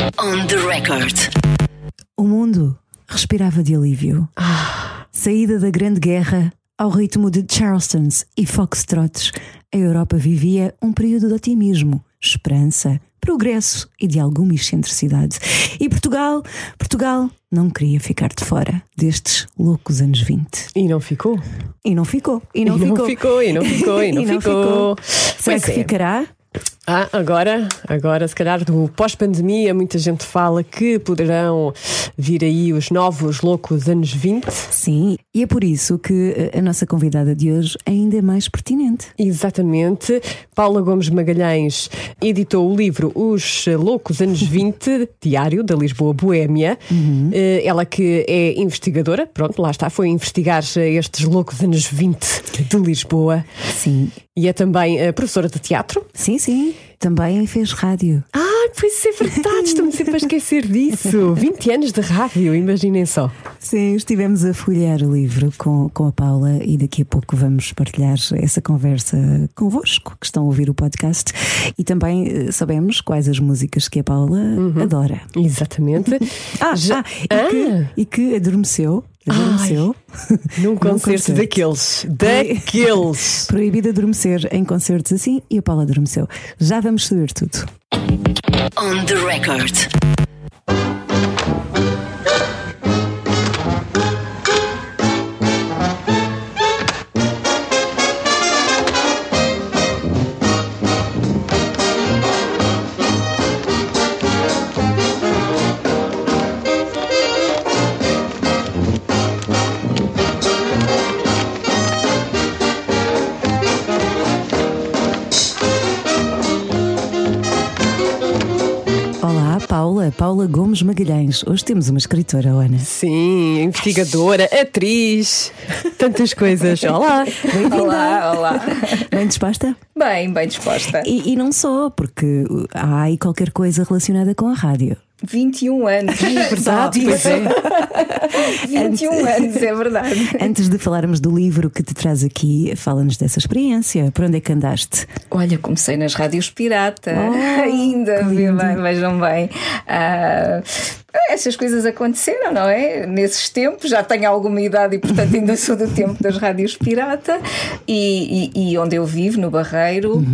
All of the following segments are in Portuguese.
On the record. O mundo respirava de alívio. Saída da Grande Guerra ao ritmo de Charlestons e Foxtrots, a Europa vivia um período de otimismo, esperança, progresso e de alguma excentricidade. E Portugal, Portugal não queria ficar de fora destes loucos anos 20. E não ficou. E não ficou. E não, e não ficou. ficou. E não ficou. E não, ficou. Será Pois que é. ficará? Ah, agora, agora, se calhar, do pós-pandemia, muita gente fala que poderão vir aí os novos loucos anos 20. Sim, e é por isso que eh, a nossa convidada de hoje ainda é mais pertinente. Exatamente. Paula Gomes Magalhães editou o livro Os Loucos Anos 20, diário da Lisboa Boémia. Eh, Ela que é investigadora, pronto, lá está, foi investigar estes loucos anos 20 de Lisboa. Sim, E é também eh, professora de teatro. sim, sim. Também fez rádio. Ah, pois é verdade, estou-me sempre a esquecer disso. 20 anos de rádio, imaginem só. Sim, estivemos a folhear o livro com, com a Paula e daqui a pouco vamos partilhar essa conversa convosco que estão a ouvir o podcast e também eh, sabemos quais as músicas que a Paula adora. Exatamente. Ah, Já- ah, e, Que, e que adormeceu. Adormeceu. Num concerto, concerto. daqueles. Daqueles. Proibido adormecer em concertos assim e a Paula adormeceu. Já vamos saber tudo. On the record. Paula. Gomes Magalhães. Hoje temos uma escritora, Ana. Sim, investigadora, atriz, tantas coisas. Olá. Bem-vinda. Olá, olá. Bem disposta? Bem, bem disposta. E, e não só, porque há aí qualquer coisa relacionada com a rádio. 21 anos. Verdade, pois é. 21 anos, é verdade. Antes de falarmos do livro que te traz aqui, fala-nos dessa experiência. Por onde é que andaste? Olha, comecei nas rádios pirata. Oh, Ainda, vejam bem. Ah, essas coisas aconteceram, não é? Nesses tempos, já tenho alguma idade e, portanto, ainda sou do tempo das rádios pirata. E, e- e onde eu vivo, no Barreiro.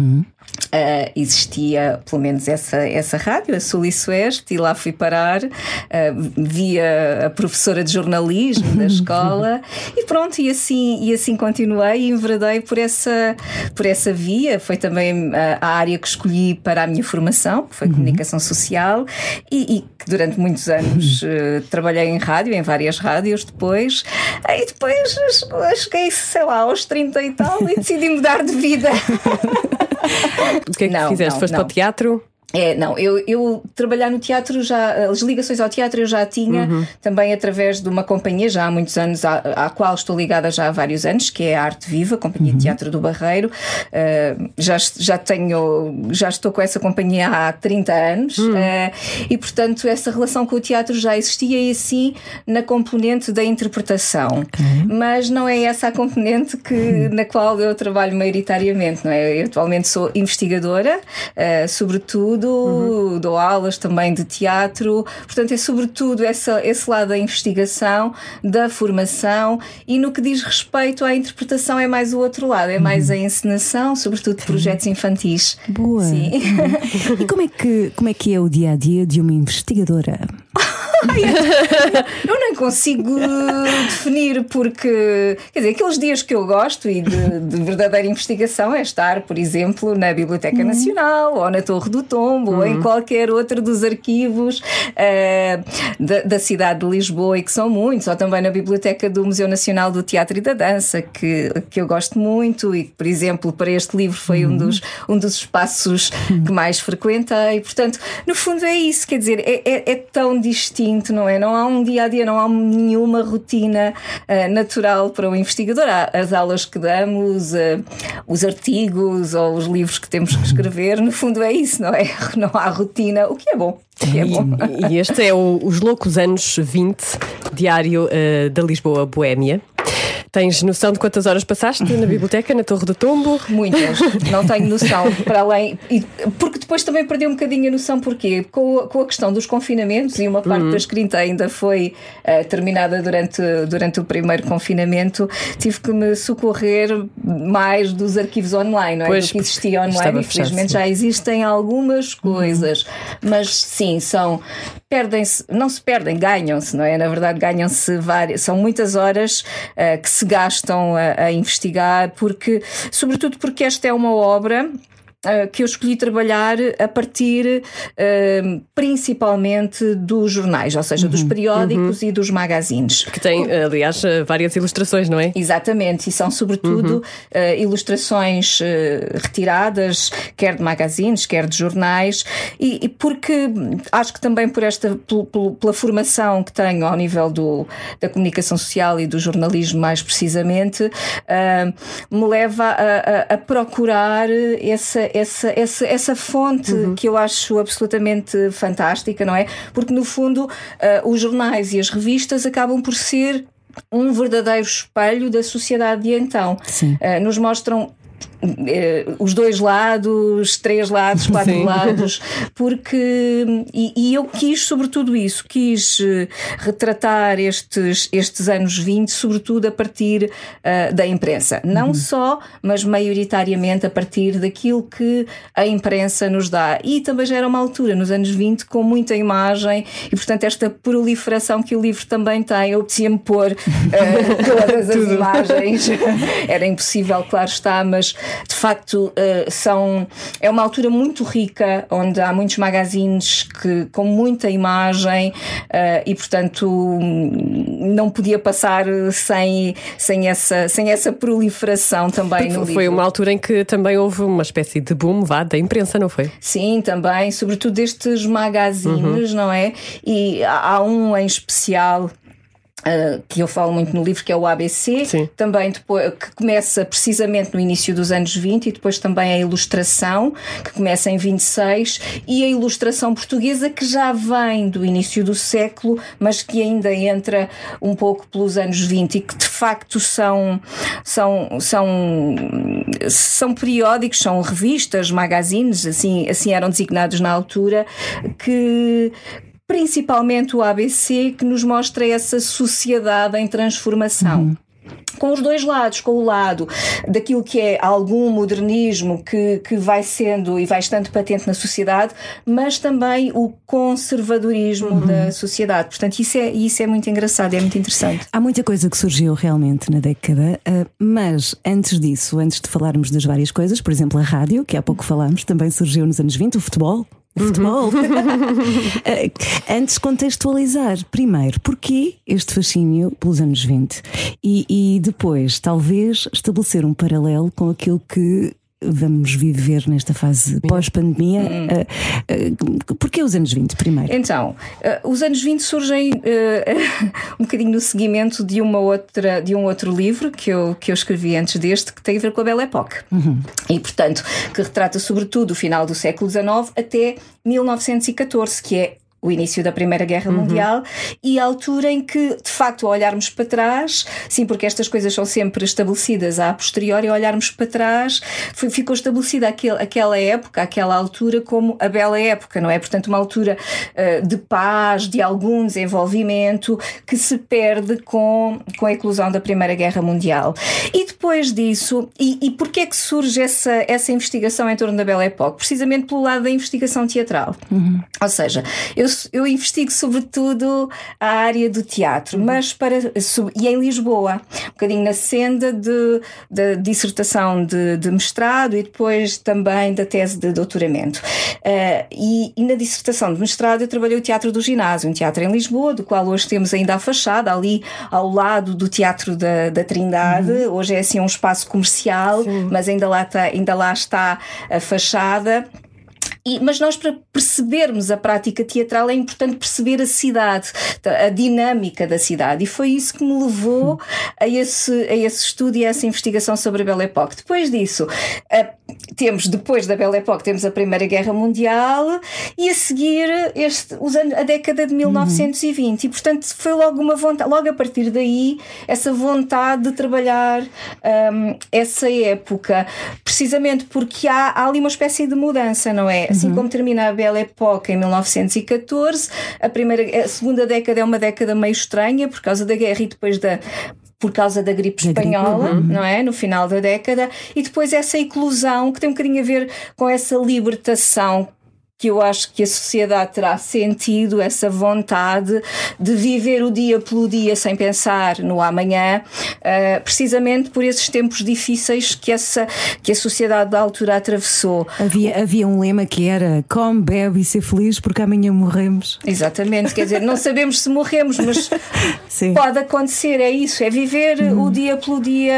Ah, existia pelo menos essa, essa rádio, a Sul e Sueste, e lá fui parar. ah, via a professora de jornalismo da escola e pronto, e assim, e assim continuei e enveredei por essa, por essa via. Foi também ah, a área que escolhi para a minha formação, que foi comunicação social, e, que durante muitos anos eh, trabalhei em rádio, em várias rádios depois. E depois cheguei, sei lá, aos 30 e tal e decidi mudar de vida. O que é que Não, fizeste? não, Foste não. para o teatro? É, não, eu, eu trabalhar no teatro já, as ligações ao teatro eu já tinha também através de uma companhia já há muitos anos, à, à qual estou ligada já há vários anos, que é a Arte Viva, Companhia de Teatro do Barreiro. Uh, já, já tenho, já estou com essa companhia há 30 anos uh, e, portanto, essa relação com o teatro já existia e assim na componente da interpretação. Mas não é essa a componente que, na qual eu trabalho maioritariamente, não é? Eu atualmente sou investigadora, uh, sobretudo, dou aulas também de teatro, portanto, é sobretudo essa, esse lado da investigação, da formação e no que diz respeito à interpretação é mais o outro lado, é mais a encenação, sobretudo de projetos infantis. Boa. Sim. E como é que, como é, que é o dia a dia de uma investigadora? Eu nem consigo definir porque, quer dizer, aqueles dias que eu gosto e de, de verdadeira investigação é estar, por exemplo, na Biblioteca Nacional ou na Torre do Tombo ou em qualquer outro dos arquivos eh, da, da cidade de Lisboa e que são muitos, ou também na Biblioteca do Museu Nacional do Teatro e da Dança, que, que eu gosto muito e que, por exemplo, para este livro foi um, dos, um dos espaços que mais frequentei. Portanto, no fundo é isso, quer dizer, é, é, é tão distinto, não é? Não há um dia a dia, não há nenhuma rotina ah, natural para o investigador. Há as aulas que damos, ah, os artigos ou os livros que temos que escrever, no fundo é isso, não é? Não há rotina, o que é bom. Que é bom. E, e este é o- Os Loucos Anos 20, diário eh, da Lisboa Boémia. Tens noção de quantas horas passaste na biblioteca, na Torre do Tombo? Muitas, não tenho noção. Para além. E, porque depois também perdi um bocadinho a noção, porquê? Com, a, com a questão dos confinamentos, e uma parte uhum. da escrita ainda foi uh, terminada durante, durante o primeiro confinamento, tive que me socorrer mais dos arquivos online, não é? Pois, Do que existia online. Infelizmente já existem algumas coisas, uhum. mas sim, são. Perdem-se, não se perdem, ganham-se, não é? Na verdade, ganham-se várias. São muitas horas uh, que se gastam a, a investigar, porque, sobretudo porque esta é uma obra eh, que eu escolhi trabalhar a partir uh, principalmente dos jornais, ou seja, uhum, dos periódicos uhum. e dos magazines. Que tem, aliás, eh, várias ilustrações, não é? Exatamente, e são sobretudo uhum. uh, ilustrações retiradas, quer de magazines, quer de jornais, e, e porque acho que também por esta, pela formação que tenho ao nível do, da comunicação social e do jornalismo, mais precisamente, me leva a, a, a procurar essa essa, essa, essa fonte uhum. que eu acho absolutamente fantástica, não é? Porque no fundo uh, os jornais e as revistas acabam por ser um verdadeiro espelho da sociedade de então. Uh, nos mostram os dois lados, três lados, quatro Sim. lados, porque e, e, eu quis sobretudo isso, quis eh, retratar estes, estes anos 20, sobretudo a partir uh, da imprensa. Não uhum. só, mas maioritariamente a partir daquilo que a imprensa nos dá. E também já era uma altura, nos anos 20, com muita imagem e, portanto, esta proliferação que o livro também tem, eu me pôr uh, todas as imagens. era impossível, claro está, mas de facto uh, são é uma altura muito rica onde há muitos magazines que com muita imagem uh, e portanto não podia passar sem sem essa sem essa proliferação também no foi livro. uma altura em que também houve uma espécie de boom vá, da imprensa não foi sim também sobretudo destes magazines uhum. não é e há um em especial Uh, que eu falo muito no livro, que é o ABC, Sim. também depois, que começa precisamente no início dos anos 20 e depois também a ilustração, que começa em 26, e a ilustração portuguesa que já vem do início do século, mas que ainda entra um pouco pelos anos 20 e que de facto são, são, são, são periódicos, são revistas, magazines, assim, assim eram designados na altura, que, principalmente o ABC, que nos mostra essa sociedade em transformação. Uhum com os dois lados, com o lado daquilo que é algum modernismo que, que vai sendo e vai estando patente na sociedade, mas também o conservadorismo uhum. da sociedade. Portanto, isso é, isso é muito engraçado, é muito interessante. Há muita coisa que surgiu realmente na década, eh, mas antes disso, antes de falarmos das várias coisas, por exemplo, a rádio, que há pouco falámos, também surgiu nos anos 20, o futebol, futebol. Eh, antes contextualizar, primeiro, porquê este fascínio pelos anos 20? E, e depois, talvez, estabelecer um paralelo com aquilo que vamos viver nesta fase pós-pandemia. Hum. Uh, uh, porquê os anos 20 primeiro? Então, uh, os anos 20 surgem um bocadinho no seguimento de uma outra de um outro livro que eu, que eu escrevi antes deste, que tem a ver com a Belle Époque. Uhum. E, portanto, que retrata sobretudo o final do século XIX até 1914, que é o início da Primeira Guerra uhum. Mundial e a altura em que, de facto, ao olharmos para trás, sim, porque estas coisas são sempre estabelecidas a posteriori, ao olharmos para trás, foi, ficou estabelecida aquele, aquela época, aquela altura, como a bela época, não é? Portanto, uma altura uh, de paz, de algum desenvolvimento que se perde com, com a eclosão da Primeira Guerra Mundial. E depois disso, e, e porquê é que surge essa, essa investigação em torno da Bela Época? Precisamente pelo lado da investigação teatral. Uhum. Ou seja, eu eu investigo sobretudo a área do teatro, mas para e em Lisboa, um bocadinho na senda de, de dissertação de, de, mestrado e depois também da tese de doutoramento. Uh, e, e, na dissertação de mestrado eu trabalhei o Teatro do Ginásio, um teatro em Lisboa, do qual hoje temos ainda a fachada, ali ao lado do Teatro da, da Trindade. Uhum. Hoje é assim um espaço comercial, Sim. mas ainda lá, está, ainda lá está a fachada. E, mas nós, para percebermos a prática teatral, é importante perceber a cidade, a dinâmica da cidade. E foi isso que me levou a esse, a esse estudo e a essa investigação sobre a Belle Époque. Depois disso, temos depois da Belle Époque temos a Primeira Guerra Mundial e a seguir este, os anos, a década de 1920 e portanto foi logo uma vontade, logo a partir daí essa vontade de trabalhar um, essa época, precisamente porque há, há, ali uma espécie de mudança, não é? Assim como termina a Belle Époque em 1914, a primeira, a segunda década é uma década meio estranha por causa da guerra e depois da por causa da gripe espanhola, uhum. não é? No final da década, e depois essa eclosão que tem um bocadinho a ver com essa libertação que eu acho que a sociedade terá sentido essa vontade de viver o dia pelo dia sem pensar no amanhã, uh, precisamente por esses tempos difíceis que, essa, que a sociedade da altura atravessou. Havia, havia um lema que era come, bebe e ser feliz porque amanhã morremos. Exatamente, quer dizer, não sabemos se morremos, mas pode acontecer, é isso, é viver o dia pelo dia,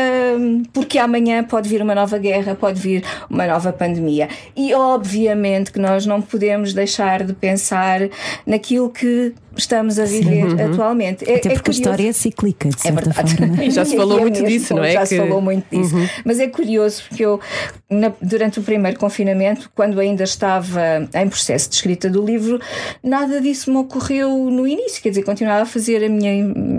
porque amanhã pode vir uma nova guerra, pode vir uma nova pandemia. E obviamente que nós não podemos deixar de pensar naquilo que estamos a viver uhum. atualmente. É, Até é porque é a história é cíclica, de certa é forma. E já se falou muito disso, não é? Já que... se falou muito disso. Uhum. Mas é curioso porque eu, na, durante o primeiro confinamento, quando ainda estava em processo de escrita do livro, nada disso me ocorreu no início. Quer dizer, continuava a fazer a minha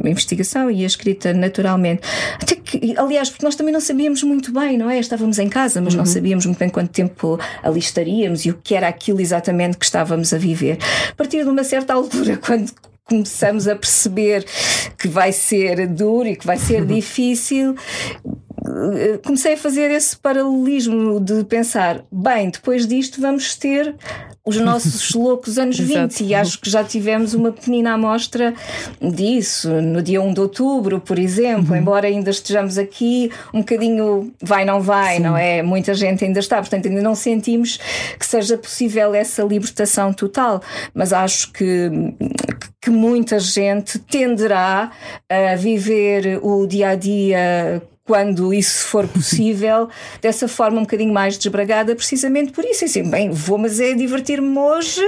investigação e a escrita naturalmente. Até que, aliás, porque nós também não sabíamos muito bem, não é? Estávamos em casa, mas uhum. não sabíamos muito bem quanto tempo ali estaríamos e o que era aquilo exatamente que estávamos a viver. A partir de uma certa altura, quando começamos a perceber que vai ser duro e que vai ser difícil, comecei a fazer esse paralelismo de pensar, bem, depois disto vamos ter os nossos loucos anos 20 e acho que já tivemos uma pequenina amostra disso no dia 1 de outubro, por exemplo, uhum. embora ainda estejamos aqui um bocadinho vai não vai, Sim. não é? Muita gente ainda está, portanto ainda não sentimos que seja possível essa libertação total, mas acho que que muita gente tenderá a viver o dia a dia quando isso for possível, dessa forma um bocadinho mais desbragada, precisamente por isso. Assim, bem, vou, mas é divertir-me hoje,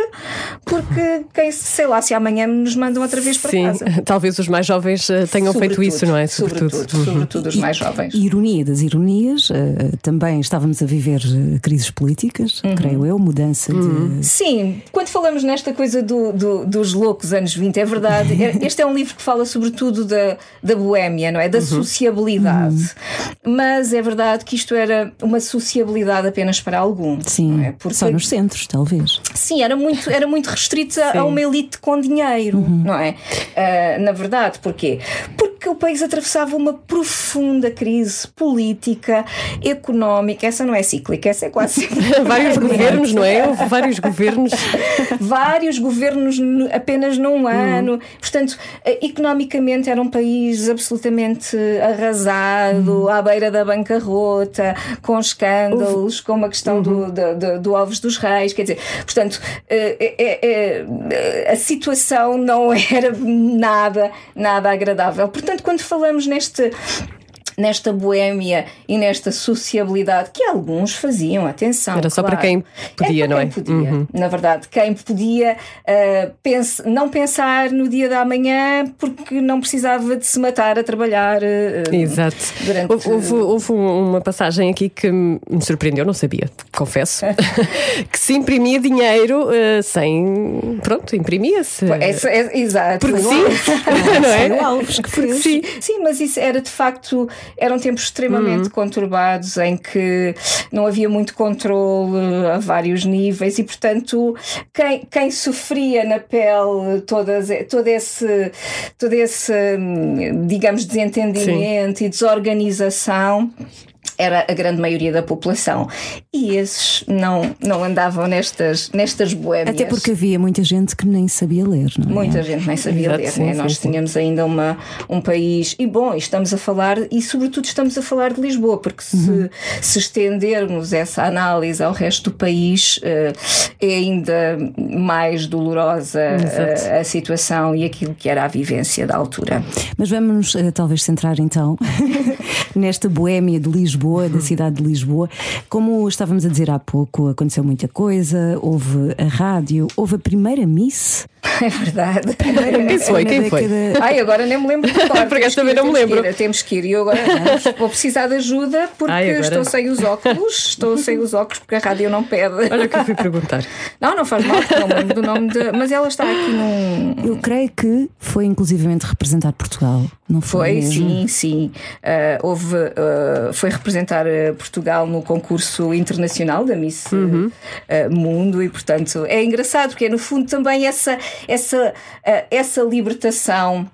porque quem sei lá se amanhã nos mandam outra vez para Sim, casa. talvez os mais jovens eh, tenham sobretudo, feito isso, não é? Sobretudo, sobretudo, uhum. sobretudo os mais jovens. E, ironia das ironias, eh, também estávamos a viver eh, crises políticas, uhum. creio eu, mudança uhum. de. Sim, quando falamos nesta coisa do, do, dos loucos anos 20, é verdade. Este é um livro que fala sobretudo da, da boémia, não é? Da uhum. sociabilidade. Mas é verdade que isto era uma sociabilidade apenas para alguns. Sim, é? Porque, só nos centros, talvez. Sim, era muito, era muito restrita a uma elite com dinheiro, uhum. não é? Uh, na verdade, porquê? Porque o país atravessava uma profunda crise política, económica, essa não é cíclica, essa é quase Vários governos, não é? Houve vários governos. vários governos apenas num uhum. ano. Portanto, economicamente era um país absolutamente arrasado uhum. à beira da bancarrota, com escândalos, com uma questão uhum. do, do, do, Alves dos Reis, quer dizer, portanto, é, é, a situação não era nada, nada agradável. Portanto, quando falamos neste nesta boémia e nesta sociabilidade que alguns faziam, atenção. Era só claro. para quem podia, é não é? Podia, uhum. Na verdade, quem podia uh, pense, não pensar no dia da manhã porque não precisava de se matar a trabalhar. Uh, Exato. Durante... Houve, houve, uma passagem aqui que me surpreendeu, não sabia, confesso, que se imprimia dinheiro uh, sem. Pronto, imprimia-se. É, é, exato. Porque sim, não é? Alves que fez. Sim. sim, mas isso era de facto eram tempos extremamente uhum. conturbados em que não havia muito controle a vários níveis e, portanto, quem, quem sofria na pele todas, todo, esse, todo esse, hum, digamos, desentendimento Sim. e desorganização era a grande maioria da população. E esses não, não andavam nestas, nestas boémias. Até porque havia muita gente que nem sabia ler, não é? Muita gente nem sabia Exato, ler, sim, né? sim, Nós sim. tínhamos ainda uma, um país. E bom, estamos a falar, e sobretudo estamos a falar de Lisboa, porque se, uhum. se estendermos essa análise ao resto do país, uh, é ainda mais dolorosa uh, a situação e aquilo que era a vivência da altura. Mas vamos uh, talvez centrar então nesta boémia de Lisboa Lisboa, da cidade de Lisboa. Como estávamos a dizer há pouco, aconteceu muita coisa, houve a rádio, houve a primeira Miss. É verdade. Quem foi? Quem foi? Década- Ai, agora nem me lembro de cor. Por acaso Temos que também não me temos que lembro. ir, Temos que ir. E eu agora vou precisar de ajuda porque Ai, agora. estou sem os óculos. Estou sem os óculos porque a rádio não pede. Olha o que eu fui perguntar. Não, não faz mal, porque não me lembro do nome de. Mas ela está aqui num. Eu creio que foi inclusivamente representar Portugal, não foi? Foi, mesmo? sim, sim. Ah, houve, ah, foi representar ah, Portugal no concurso internacional da Miss ah, Mundo e, portanto, é engraçado porque é no fundo também essa, essa, essa libertação.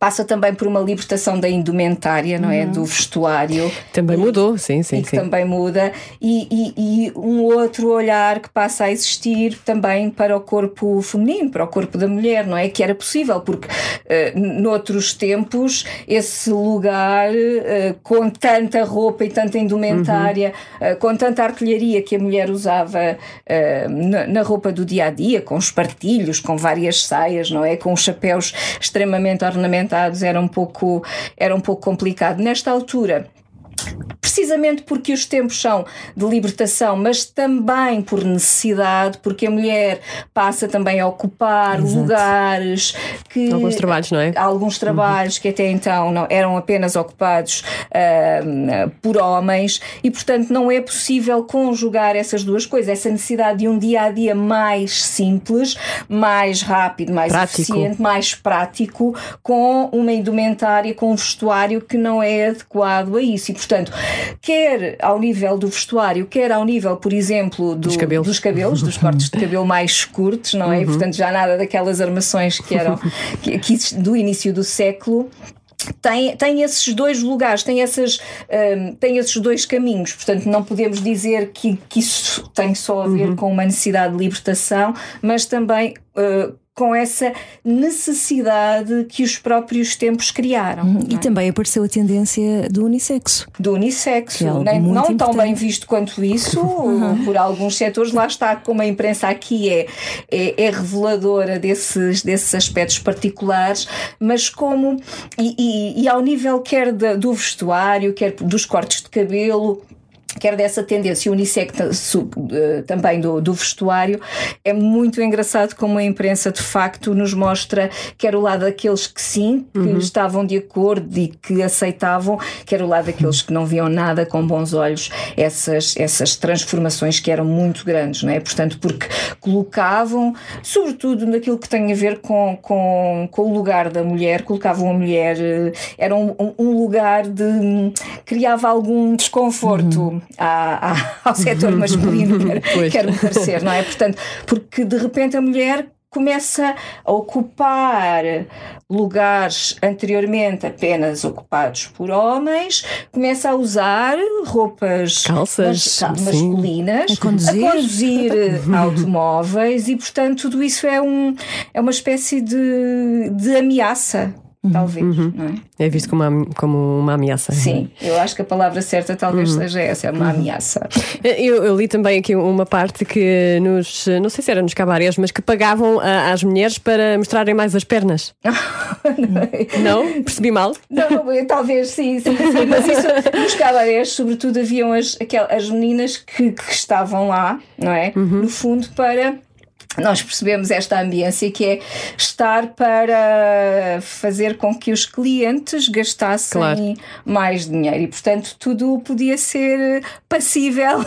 Passa também por uma libertação da indumentária, não é? Do vestuário. Também mudou, sim, sim, e que sim. também muda, e, e- e um outro olhar que passa a existir também para o corpo feminino, para o corpo da mulher, não é? Que era possível, porque eh, noutros tempos esse lugar eh, com tanta roupa e tanta indumentária, eh, com tanta artilharia que a mulher usava eh, na, na roupa do dia a dia, com os partilhos, com várias saias, não é? Com os chapéus extremamente ornamentados, era um pouco, era um pouco complicado. Nesta altura, precisamente porque os tempos são de libertação, mas também por necessidade, porque a mulher passa também a ocupar Exato. lugares que Alguns trabalhos, não é? alguns trabalhos que até então não eram apenas ocupados ah, por homens e portanto não é possível conjugar essas duas coisas essa necessidade de um dia a dia mais simples mais rápido mais Prático. eficiente mais prático com uma indumentária com um vestuário que não é adequado a isso e portanto quer ao nível do vestuário quer ao nível por exemplo do- Dos cabelos. dos cabelos dos cortes de cabelo mais curtos não é Uhum. e portanto já nada daquelas armações que eram que, que do início do século tem, tem esses dois lugares, tem, essas, hum, tem esses dois caminhos. Portanto, não podemos dizer que, que isso tem só a Uhum. ver com uma necessidade de libertação, mas também uh, com essa necessidade que os próprios tempos criaram. E não é? também apareceu a tendência do unissexo. do unissexo, é muito não tão importante. bem visto quanto isso, por alguns setores. Lá está, como a imprensa aqui é, é, é reveladora desses, desses aspectos particulares, mas como, e, e- e ao nível quer da- do vestuário, quer dos cortes de cabelo. Quer dessa tendência unissex eh, também do, do vestuário, é muito engraçado como a imprensa de facto nos mostra quer o lado daqueles que sim, que estavam de acordo e que aceitavam, quer o lado daqueles que não viam nada com bons olhos essas, essas transformações que eram muito grandes, não é? Portanto, porque colocavam, sobretudo naquilo que tem a ver com, com, com o lugar da mulher, colocavam a mulher, eh, era um, um- lugar de. hum, criava algum desconforto à- à- ao setor masculino, quer, quer me parecer, não é? Portanto, porque de repente a mulher começa a ocupar lugares anteriormente apenas ocupados por homens, começa a usar roupas Calças, mas- sim. masculinas, A conduzir. conduzir, eh, automóveis e, portanto, tudo isso é, um, é uma espécie de, de ameaça, talvez, não é? É visto como uma, como uma ameaça. Sim, eu acho que a palavra certa talvez seja essa, é uma ameaça. Eu, eu li também aqui uma parte que nos, não sei se era nos cabarés, mas que pagavam a- às mulheres para mostrarem mais as pernas. Não? Percebi mal? Não, eu- talvez sim, sim, sim, mas isso nos cabarés, sobretudo, haviam as, aquel- as meninas que, que estavam lá, não é? No fundo, para. Nós percebemos esta ambiência que é estar para fazer com que os clientes gastassem Claro. mais dinheiro e, portanto, tudo podia ser passível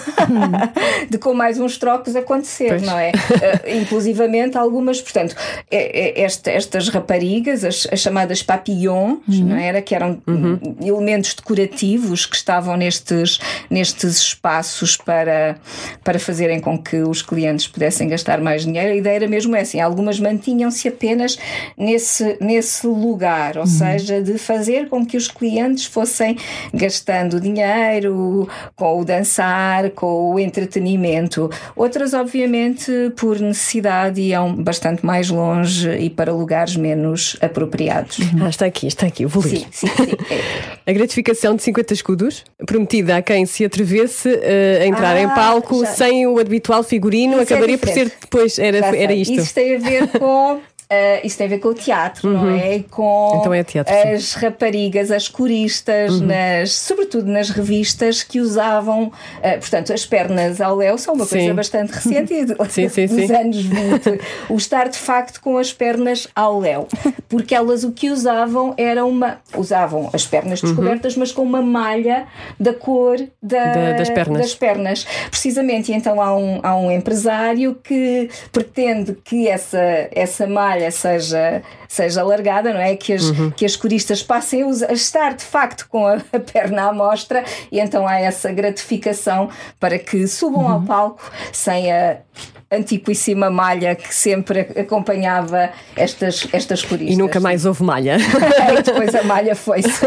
de com mais uns trocos acontecer, Pois. não é? Eh, inclusivamente algumas, portanto, é- é- esta- estas raparigas, as, as chamadas papillons, não era? Que eram hum, elementos decorativos que estavam nestes, nestes espaços para, para fazerem com que os clientes pudessem gastar mais dinheiro. A ideia era mesmo essa. Algumas mantinham-se apenas nesse, nesse lugar, ou seja, de fazer com que os clientes fossem gastando dinheiro com o dançar, com o entretenimento. Outras, obviamente, por necessidade, iam bastante mais longe e para lugares menos apropriados. Ah, está aqui, está aqui, eu vou ler. Sim, sim, sim. É. A gratificação de 50 escudos, prometida a quem se atrevesse eh, a entrar Ah, em palco já. sem o habitual figurino, Isso é acabaria por ser depois. Era, era isto. Isso tem a ver com Uh, isso tem a ver com o teatro, uhum. não é? Com então é teatro, as sim. raparigas, as coristas, uhum. nas, sobretudo nas revistas que usavam, uh, portanto, as pernas ao léu são uma sim. coisa bastante recente sim, sim, dos anos 20. o estar de facto com as pernas ao léu, porque elas o que usavam era uma. usavam as pernas uhum. descobertas, uhum. mas com uma malha da cor da, das, pernas. das pernas. Precisamente, e então há um, há um empresário que pretende que essa, essa malha seja, seja alargada, não é? Que as, uhum. que as coristas passem a estar de facto com a, a, perna à mostra e então há essa gratificação para que subam uhum. ao palco sem a antiquíssima malha que sempre acompanhava estas, estas coristas. E nunca mais houve malha. e depois a malha foi-se.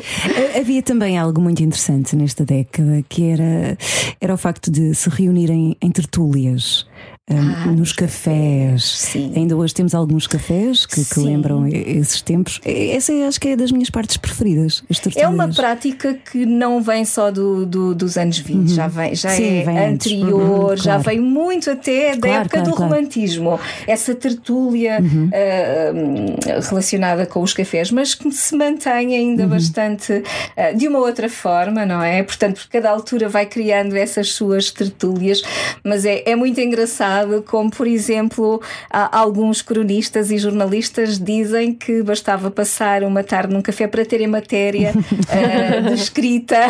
Havia também algo muito interessante nesta década que era, era o facto de se reunirem em tertúlias ah, nos cafés. Sim. Ainda hoje temos alguns cafés que, que, lembram esses tempos. Essa é, acho que é das minhas partes preferidas. É uma prática que não vem só do, do dos anos 20, uhum. já, vem, já Sim, é vem anterior, uhum, já vem muito até da claro, época claro, do claro. romantismo. Essa tertúlia uhum. uh, relacionada com os cafés, mas que se mantém ainda uhum. bastante uh, de uma outra forma, não é? Portanto, cada altura vai criando essas suas tertúlias, mas é, é muito engraçado como por exemplo, alguns cronistas e jornalistas dizem que bastava passar uma tarde num café para terem matéria uh, de escrita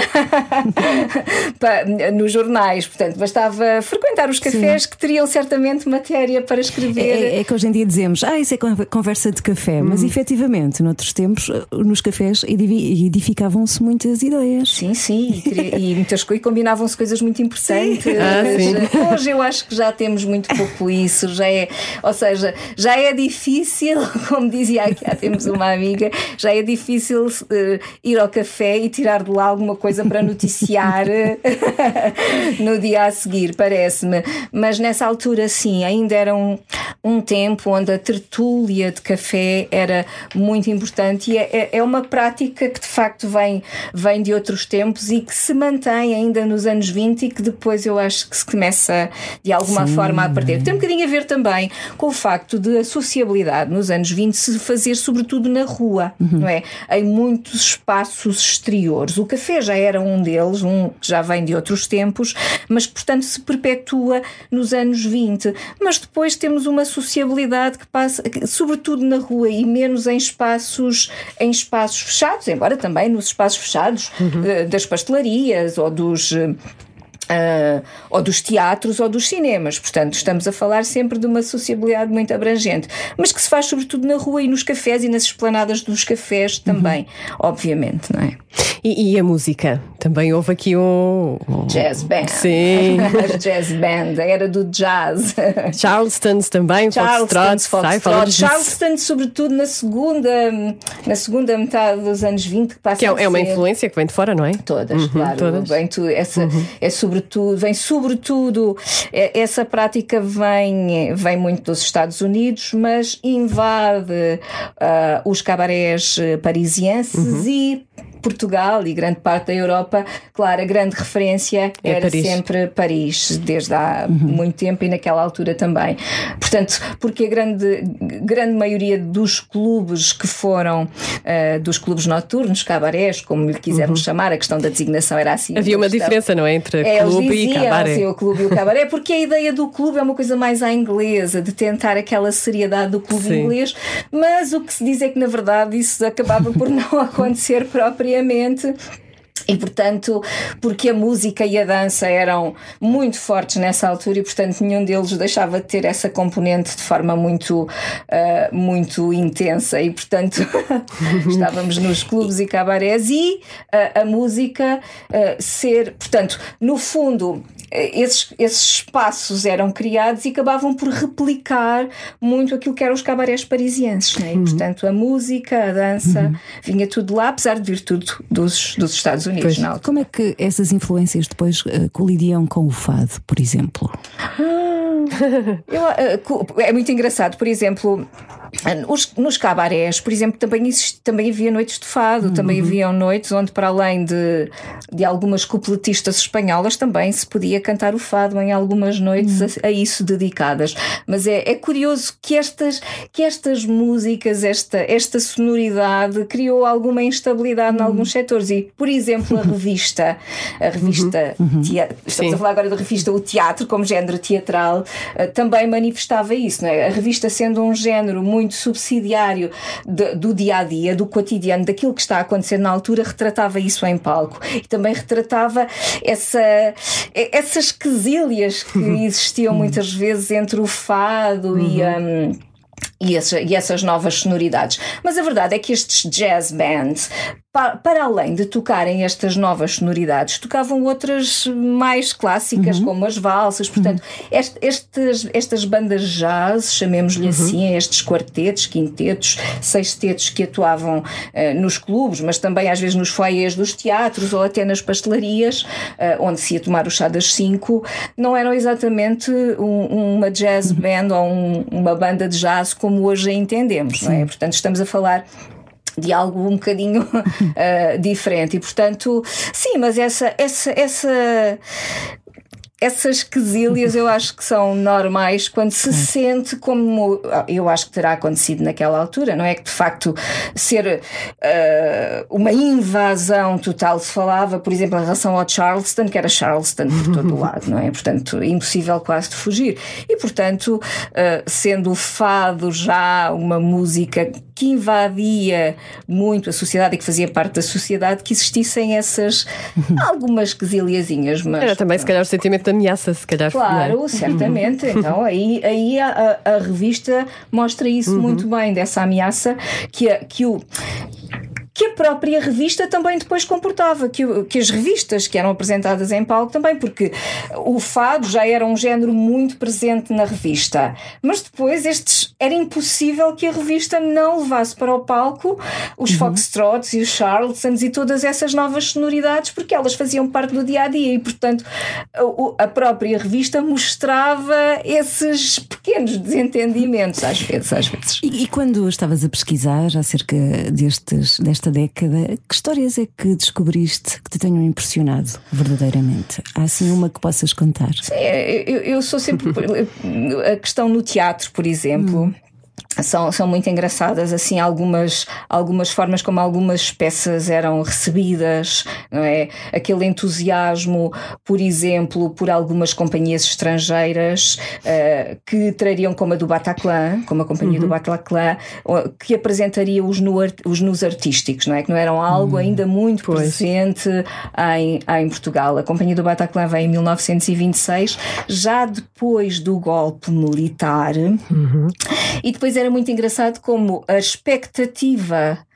nos jornais. Portanto, bastava frequentar os cafés Sim. que teriam certamente matéria para escrever. É, é, que hoje em dia dizemos, ah, isso é conversa de café, mas uhum. efetivamente, noutros tempos, nos cafés edificavam-se muitas ideias. Sim, sim, e, e muitas coisas, combinavam-se coisas muito importantes. Ah, hoje eu acho que já temos muito pouco isso, já é, ou seja, já é difícil, como dizia aqui, há temos uma amiga, já é difícil uh, ir ao café e tirar de lá alguma coisa para noticiar no dia a seguir, parece-me. Mas nessa altura, sim, ainda era um, um tempo onde a tertúlia de café era muito importante e é, é, é uma prática que de facto vem, vem de outros tempos e que se mantém ainda nos anos 20 e que depois eu acho que se começa de alguma sim. forma a perder. Tem um bocadinho a ver também com o facto de a sociabilidade nos anos 20 se fazer sobretudo na rua, uhum. não é? Em muitos espaços exteriores. O café já era um deles, um que já vem de outros tempos, mas portanto se perpetua nos anos 20. Mas depois temos uma sociabilidade que passa sobretudo na rua e menos em espaços em espaços fechados, embora também nos espaços fechados uhum. Eh, das pastelarias ou dos eh, Uh, ou dos teatros ou dos cinemas. Portanto, estamos a falar sempre de uma sociabilidade muito abrangente, mas que se faz sobretudo na rua e nos cafés e nas esplanadas dos cafés também, uhum. obviamente, não é? E, e, a música? Também houve aqui um. Jazz band. Sim. jazz band, era do jazz. Charleston's também, Charleston's, Foxtrot. Charleston, sobretudo na segunda, na segunda metade dos anos 20, que passa Que é, é uma influência que vem de fora, não é? Todas, uhum, claro. Todas. Vem tu, essa, uhum. é sobretudo, vem sobretudo, é, essa prática vem, vem muito dos Estados Unidos, mas invade uh, os cabarés eh, parisienses uhum. e Portugal e grande parte da Europa, claro, a grande referência é era Paris. sempre Paris, desde há uhum. muito tempo e naquela altura também. Portanto, porque a grande, grande maioria dos clubes que foram, uh, dos clubes noturnos, cabarés, como lhe quisermos uhum. chamar, a questão da designação era assim. Havia uma questão. diferença, não é? Entre é, clube diziam, e cabaré. Assim, o clube e o cabaré, porque a ideia do clube é uma coisa mais à inglesa, de tentar aquela seriedade do clube Sim. inglês, mas o que se diz é que, na verdade, isso acabava por não acontecer propriamente diariamente e portanto, porque a música e a dança eram muito fortes nessa altura e portanto nenhum deles deixava de ter essa componente de forma muito, uh, muito intensa. E portanto estávamos nos clubes e cabarés e uh, a música uh, ser, portanto, no fundo esses, esses espaços eram criados e acabavam por replicar muito aquilo que eram os cabarés parisienses. Né? E, uhum. portanto, a música, a dança, uhum. vinha tudo lá, apesar de vir tudo dos, dos Estados Unidos. Pois, como é que essas influências depois uh, colidiam com o fado, por exemplo? Ah, Eu, uh, é muito engraçado, por exemplo. Os, nos cabarés, por exemplo, também, existe, também havia noites de fado, também haviam noites onde, para além de, de algumas cupletistas espanholas, também se podia cantar o fado em algumas noites a, a isso dedicadas. Mas é, é curioso que estas, que estas músicas, esta, esta sonoridade, criou alguma instabilidade em alguns setores. E, por exemplo, a revista, a revista, tea- estamos Sim. a falar agora da revista O Teatro, como género teatral, eh, também manifestava isso, é? A revista sendo um género muito subsidiário de- do dia a dia, do cotidiano, daquilo que está a acontecer na altura, retratava isso em palco. E também retratava essa, essas quesílias que existiam muitas vezes entre o fado e a. e, essa- e essas novas sonoridades. Mas a verdade é que estes jazz bands, para além de tocarem estas novas sonoridades, tocavam outras mais clássicas, como as valsas. Portanto, est- estes, estas bandas jazz, chamemos-lhe assim, estes quartetos, quintetos, sextetos que atuavam eh, nos clubes, mas também às vezes nos foyers dos teatros ou até nas pastelarias, eh, onde se ia tomar o chá das cinco, não eram exatamente um- uma jazz band ou um- uma banda de jazz como hoje a entendemos, é? Portanto, estamos a falar de algo um bocadinho eh, diferente e portanto sim mas essa essa essa essas quesílias eu acho que são normais quando se sente como eu acho que terá acontecido naquela altura, não é? Que de facto ser eh, uma invasão total se falava, por exemplo, em relação ao Charleston, que era Charleston por todo o lado, não é? Portanto, impossível quase de fugir. E portanto, eh, sendo o fado já uma música que invadia muito a sociedade e que fazia parte da sociedade, que existissem essas algumas quesilhazinhas, mas Era também, se calhar, o sentimento de ameaça, se calhar. não é? Claro, certamente. Então aí, aí a, a- revista mostra isso muito bem, dessa ameaça que, a- que o. Que a própria revista também depois comportava, que, que as revistas que eram apresentadas em palco também, porque o fado já era um género muito presente na revista, mas depois estes era impossível que a revista não levasse para o palco os foxtrots e os charlesons e todas essas novas sonoridades, porque elas faziam parte do dia a dia e, portanto, a, a própria revista mostrava esses pequenos desentendimentos, às vezes, às vezes. E, e quando estavas a pesquisar acerca destes, desta década, que histórias é que descobriste que te tenham impressionado verdadeiramente? Há assim uma que possas contar? É, Eu, eu sou sempre. A questão no teatro, por exemplo. São, são muito engraçadas, assim, algumas, algumas formas como algumas peças eram recebidas, não é? Aquele entusiasmo, por exemplo, por algumas companhias estrangeiras eh, que trariam como a do Bataclan, como a companhia do Bataclan, que apresentaria os, art- os nus artísticos, não é? Que não eram algo ainda muito Pois. presente em, em Portugal. A Companhia do Bataclan veio em 1926, já depois do golpe militar. E depois era muito engraçado como a expectativa.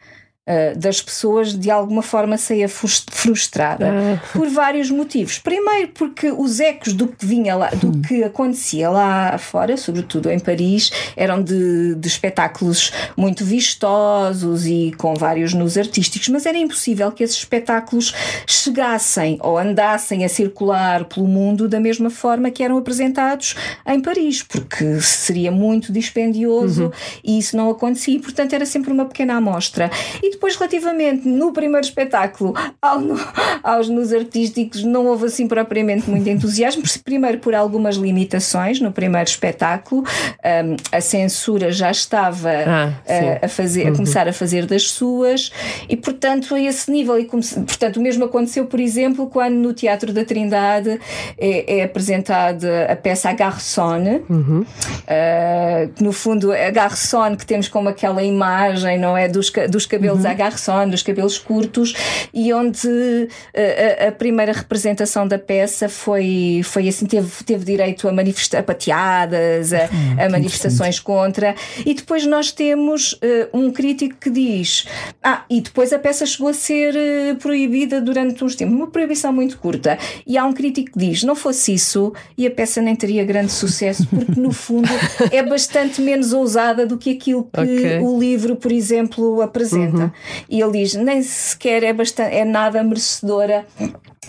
Ah, das pessoas de alguma forma frus- frustrada por vários motivos. Primeiro, porque os ecos do que vinha lá, do que acontecia lá fora, sobretudo em Paris, eram de, de espetáculos muito vistosos e com vários nus artísticos, mas era impossível que esses espetáculos chegassem ou andassem a circular pelo mundo da mesma forma que eram apresentados em Paris, porque seria muito dispendioso e isso não acontecia, e, portanto era sempre uma pequena amostra. E depois, relativamente no primeiro espetáculo ao, nu- aos nus artísticos, não houve assim propriamente muito entusiasmo, primeiro por algumas limitações no primeiro espetáculo, Um, a censura já estava Ah, uh, a, fazer, a começar a fazer das suas, e portanto a esse nível, e come- portanto o mesmo aconteceu, por exemplo, quando no Teatro da Trindade é, é apresentada a peça A Garçonne, uh, que no fundo a Garçonne que temos como aquela imagem, não é, dos, dos cabelos à Garçonne, dos cabelos curtos, e onde uh, a, a primeira representação da peça foi, foi assim, teve, teve direito a manifestar pateadas, a, a manifestações contra, e depois nós temos uh, um crítico que diz: Ah, e depois a peça chegou a ser uh, proibida durante uns tempos, uma proibição muito curta. E há um crítico que diz: não fosse isso, e a peça nem teria grande sucesso, porque no fundo é bastante menos ousada do que aquilo que Ok. o livro, por exemplo, apresenta. Uhum. E ele diz: nem sequer é, bastante, é nada merecedora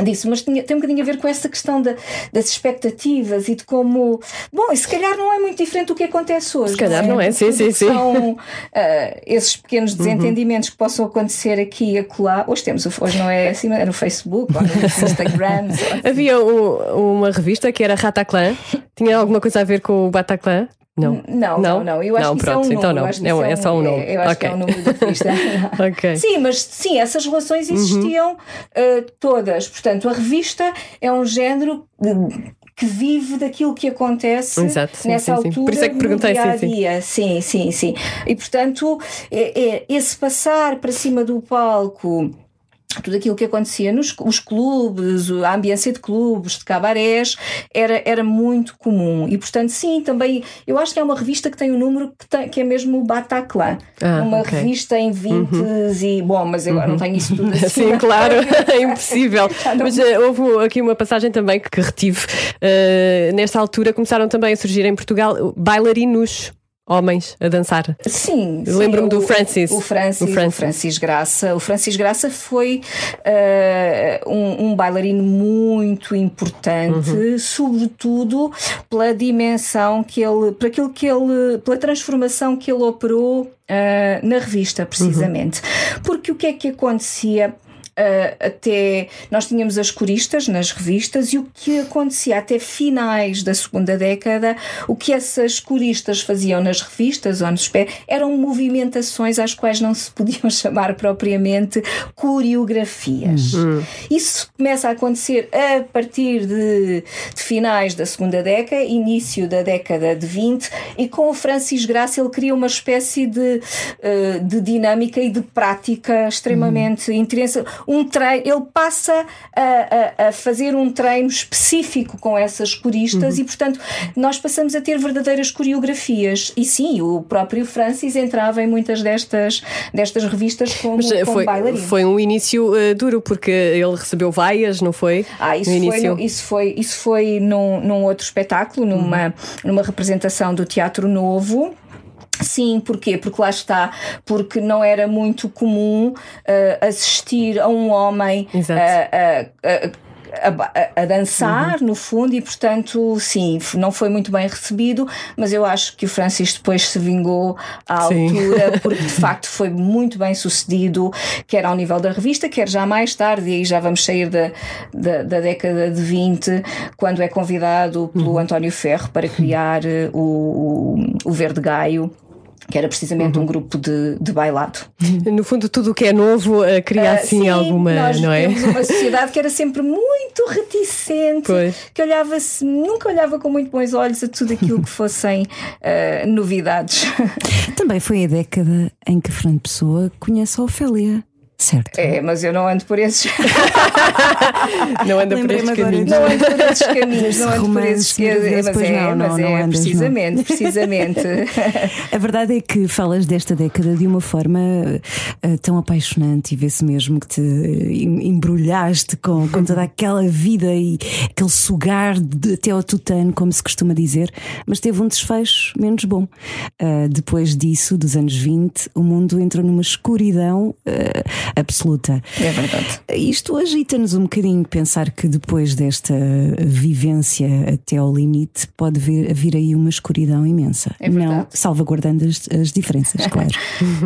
disso, mas tinha, tem um bocadinho a ver com essa questão da, das expectativas e de como. Bom, e se calhar não é muito diferente do que acontece hoje. Se calhar não é, não é? sim, sim, sim. São uh, esses pequenos desentendimentos uhum. que possam acontecer aqui e acolá. Hoje temos, hoje não é assim, é no Facebook, ou no Instagram. Havia um, uma revista que era Rataclan, tinha alguma coisa a ver com o Bataclan? Não. Não, não, não. Eu acho não, que pronto, isso é um então número. não. É, é, só um número. É, eu acho okay. que é um número da revista. ok. Sim, mas sim, essas relações existiam uhum. uh, todas. Portanto, a revista é um género que vive daquilo que acontece Exato, sim, nessa sim, altura sim. Por isso é que perguntei, dia a sim, dia. Sim, sim, sim. E portanto, é, é, esse passar para cima do palco tudo aquilo que acontecia nos os clubes, a ambiência de clubes, de cabarés, era, era muito comum. E, portanto, sim, também, eu acho que é uma revista que tem um número que, tem, que é mesmo o Bataclan. Ah, uma okay. revista em 20 uhum. e, bom, mas agora uhum. não tenho isso tudo assim. sim, claro, é impossível. mas uh, houve aqui uma passagem também que retive. Uh, nesta altura começaram também a surgir em Portugal bailarinos homens a dançar. Sim. Lembro-me do Francis. O Francis, o Francis. O Francis Graça. O Francis Graça foi uh, um, um, bailarino muito importante, uhum. sobretudo pela dimensão que ele, por aquilo que ele, pela transformação que ele operou uh, na revista, precisamente. Uhum. Porque o que é que acontecia? Uh, até. Nós tínhamos as coristas nas revistas e o que acontecia até finais da segunda década, o que essas coristas faziam nas revistas ou nos pés eram movimentações às quais não se podiam chamar propriamente coreografias. Uhum. Isso começa a acontecer a partir de, de, finais da segunda década, início da década de 20, e com o Francis Graça ele cria uma espécie de, uh, de dinâmica e de prática extremamente uhum. intensa um treino, ele passa a, a, a, fazer um treino específico com essas coristas uhum. e, portanto, nós passamos a ter verdadeiras coreografias. E sim, o próprio Francis entrava em muitas destas, destas revistas como, Mas, como foi, bailarino. Foi um início uh, duro, porque ele recebeu vaias, não foi? Ah, isso no foi, no, isso foi, isso foi num, num outro espetáculo, numa, uhum. numa representação do Teatro Novo. Sim, porquê? Porque lá está, porque não era muito comum uh, assistir a um homem uh, uh, a, a, dançar, uhum. no fundo, e portanto, sim, não foi muito bem recebido, mas eu acho que o Francis depois se vingou à sim. altura, porque de facto foi muito bem sucedido, quer ao nível da revista, quer já mais tarde, e aí já vamos sair da, da, da década de 20, quando é convidado pelo uhum. António Ferro para criar o, o, o Verde Gaio que era precisamente uhum. um grupo de, de bailado. No fundo, tudo o que é novo uh, cria uh, assim sim, alguma, nós não é? Uma sociedade que era sempre muito reticente, pois. que olhava nunca olhava com muito bons olhos a tudo aquilo que fossem uh, novidades. Também foi a década em que Fernando Pessoa conhece a Ofélia. Certo. É, mas eu não ando por esses. não ando por esses caminhos. Não ando por esses caminhos, não ando por esses caminhos. Mas é, não, mas não, é andas, precisamente, não. precisamente. A verdade é que falas desta década de uma forma uh, tão apaixonante e vê-se mesmo que te embrulhaste com, com toda aquela vida e aquele sugar de, até ao tutano, como se costuma dizer, mas teve um desfecho menos bom. Uh, depois disso, dos anos 20, o mundo entrou numa escuridão. Uh, absoluta. É verdade. Isto agita-nos um bocadinho pensar que depois desta vivência até ao limite pode vir, vir aí uma escuridão imensa. É não salvaguardando as, as diferenças, claro.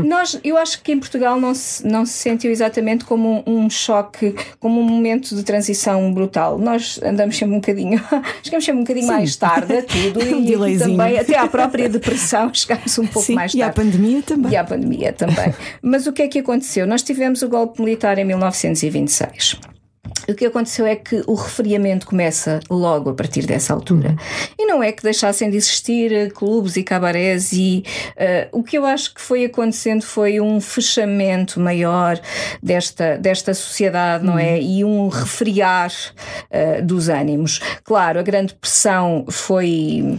Nós, eu acho que em Portugal não se, não se sentiu exatamente como um, um choque, como um momento de transição brutal. Nós andamos sempre um bocadinho, chegamos sempre um bocadinho Sim. mais tarde a tudo um e também até à própria depressão chegamos um pouco Sim, mais tarde. E à pandemia também. E à pandemia também. Mas o que é que aconteceu? Nós tivemos tivemos o golpe militar em 1926. O que aconteceu é que o refriamento começa logo a partir dessa altura. E não é que deixassem de existir eh, clubes e cabarés, e uh, o que eu acho que foi acontecendo foi um fechamento maior desta, desta sociedade, não é? Uhum. E um refriar uh, dos ânimos. Claro, a grande pressão foi,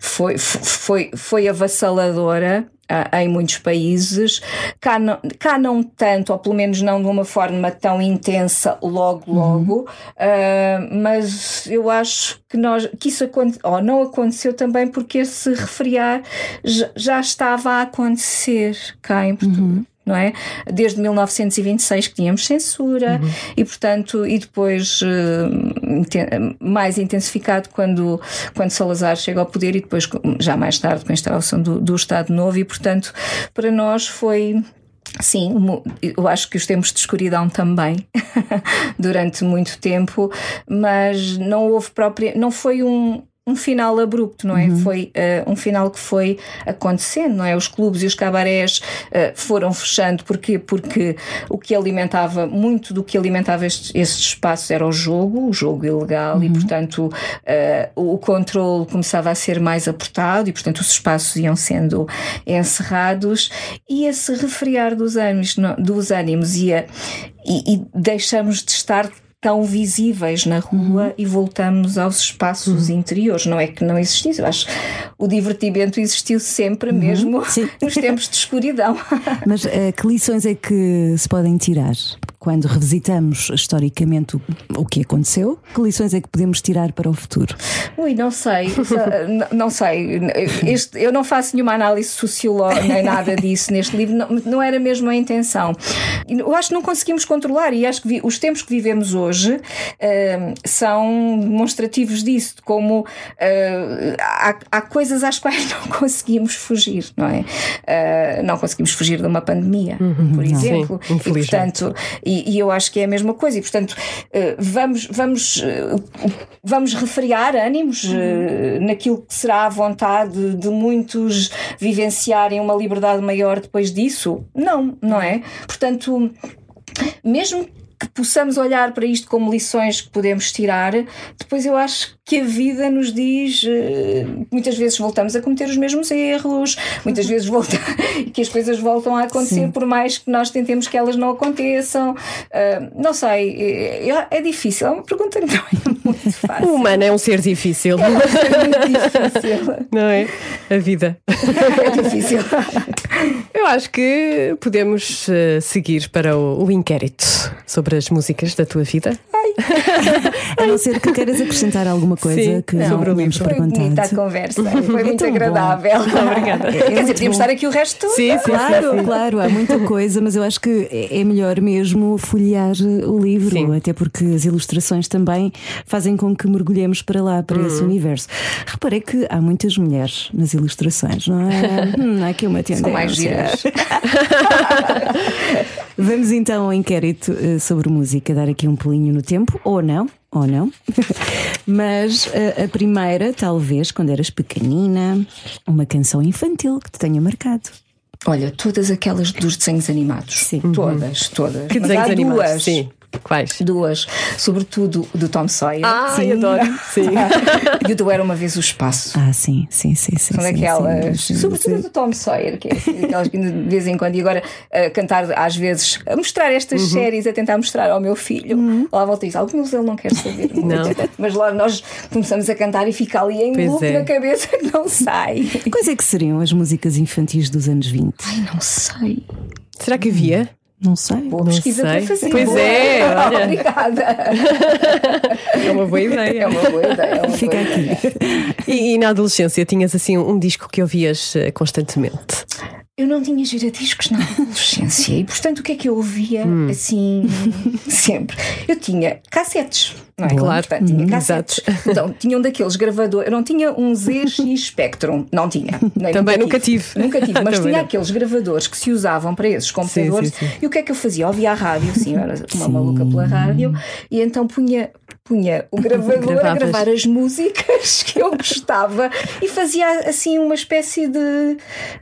foi, foi, foi avassaladora em muitos países, cá não, cá não tanto, ou pelo menos não de uma forma tão intensa logo, uhum. logo, uhum. uh, mas eu acho que, nós, que isso aconte, ou não aconteceu também porque esse refriar já, já estava a acontecer cá em Portugal. Uhum não é? Desde 1926 que tínhamos censura Uhum. e, portanto, e depois eh, mais intensificado quando, quando Salazar chega ao poder e depois, já mais tarde, com a instalação do, do Estado Novo, e, portanto, para nós foi. Sim, eu acho que os tempos de escuridão também, durante muito tempo, mas não houve própria. Não foi um. Um final abrupto, não é? Foi eh, um final que foi acontecendo, não é? Os clubes e os cabarés eh, foram fechando, porquê? Porque o que alimentava, muito do que alimentava estes, estes espaços era o jogo, o jogo ilegal, e portanto eh, o controle começava a ser mais apertado, e portanto os espaços iam sendo encerrados, e esse refriar dos ânimos, dos ânimos ia, e, e deixamos de estar tão visíveis na rua e voltamos aos espaços interiores. Não é que não existisse, eu acho que o divertimento existiu sempre, mesmo Sim. nos tempos de escuridão. Mas eh, que lições é que se podem tirar quando revisitamos historicamente o, o que aconteceu? Que lições é que podemos tirar para o futuro? Ui, não sei, Sa- n- não sei. Este- eu não faço nenhuma análise sociológica nem nada disso neste livro, não, não era mesmo a intenção. Eu acho que não conseguimos controlar e acho que vi- os tempos que vivemos hoje eh, são demonstrativos disso, de como eh, há, há coisas às quais não conseguimos fugir, não é? Eh, não conseguimos fugir de uma pandemia, por exemplo. Sim, e, portanto, e, e eu acho que é a mesma coisa, e portanto, eh, vamos, vamos, eh, vamos refriar ânimos eh, naquilo que será a vontade de muitos vivenciarem uma liberdade maior depois disso? Não, não é? Portanto, mesmo que possamos olhar para isto como lições que podemos tirar, depois eu acho que a vida nos diz eh, muitas vezes voltamos a cometer os mesmos erros, muitas vezes volta, que as coisas voltam a acontecer por mais que nós tentemos que elas não aconteçam. Ah, não sei, é, é difícil, é uma pergunta que não é muito O fácil. humano é um ser difícil, É muito difícil. não é? A vida. É difícil. Eu acho que podemos eh, seguir para o, o inquérito sobre as músicas da tua vida. A não ser que queiras acrescentar alguma coisa Sim, que não, sobre o tínhamos Foi bonita a conversa, foi muito tão bom. agradável. Obrigada. Quer dizer, muito podíamos bom. estar aqui o resto todo. Sim, sim, Claro, claro, há muita coisa, mas eu acho que é é melhor mesmo folhear o livro, Sim. até porque as ilustrações também fazem com que mergulhemos para lá, para esse Uhum. universo. Reparei que há muitas mulheres nas ilustrações, não é? Hum, há aqui uma tendência. São mais giras. Vamos então ao inquérito eh, sobre música, dar aqui um pulinho no tempo, ou não, ou não. Mas eh, a primeira, talvez, quando eras pequenina, uma canção infantil que te tenha marcado. Olha, todas aquelas dos desenhos animados. Sim. Todas, todas. Que Mas desenhos há animados? duas. Sim. Quais? Duas. Sobretudo do Tom Sawyer. Ai, adoro. Sim. E o do Era uma vez o espaço. Ah, sim, sim, sim, sim. São sim, daquelas, sim, sim, sobretudo sim. do Tom Sawyer, que é assim, aquelas que de vez em quando, e agora a cantar às vezes, a mostrar estas Uhum. séries, a tentar mostrar ao meu filho. Lá volta diz: alguns ele não quer saber. Não. Mas lá nós começamos a cantar e fica ali em Pois loop é. na cabeça que não sai. Quais é que seriam as músicas infantis dos anos 20? Ai, não sei. Será que havia? Não sei. Boa pesquisa sei. para fazer. Pois Boa. é, olha. Obrigada. É uma boa ideia. É uma boa ideia. É uma Fica boa ideia. aqui. E, e na adolescência tinhas assim um disco que ouvias eh, constantemente? Eu não tinha giradiscos na adolescência e, portanto, o que é que eu ouvia Hum. assim sempre? Eu tinha cassetes, não é? Claro. Portanto, tinha Hum, cassetes. Então, tinha um daqueles gravadores. Eu não tinha um ZX Spectrum, não tinha. Também nunca tive. Nunca tive, mas Também tinha não. aqueles gravadores que se usavam para esses computadores. sim, sim. E o que é que eu fazia? Ouvia a rádio, sim, eu era uma maluca pela rádio, e então punha. Punha o gravador a gravar as músicas que eu gostava e fazia assim uma espécie de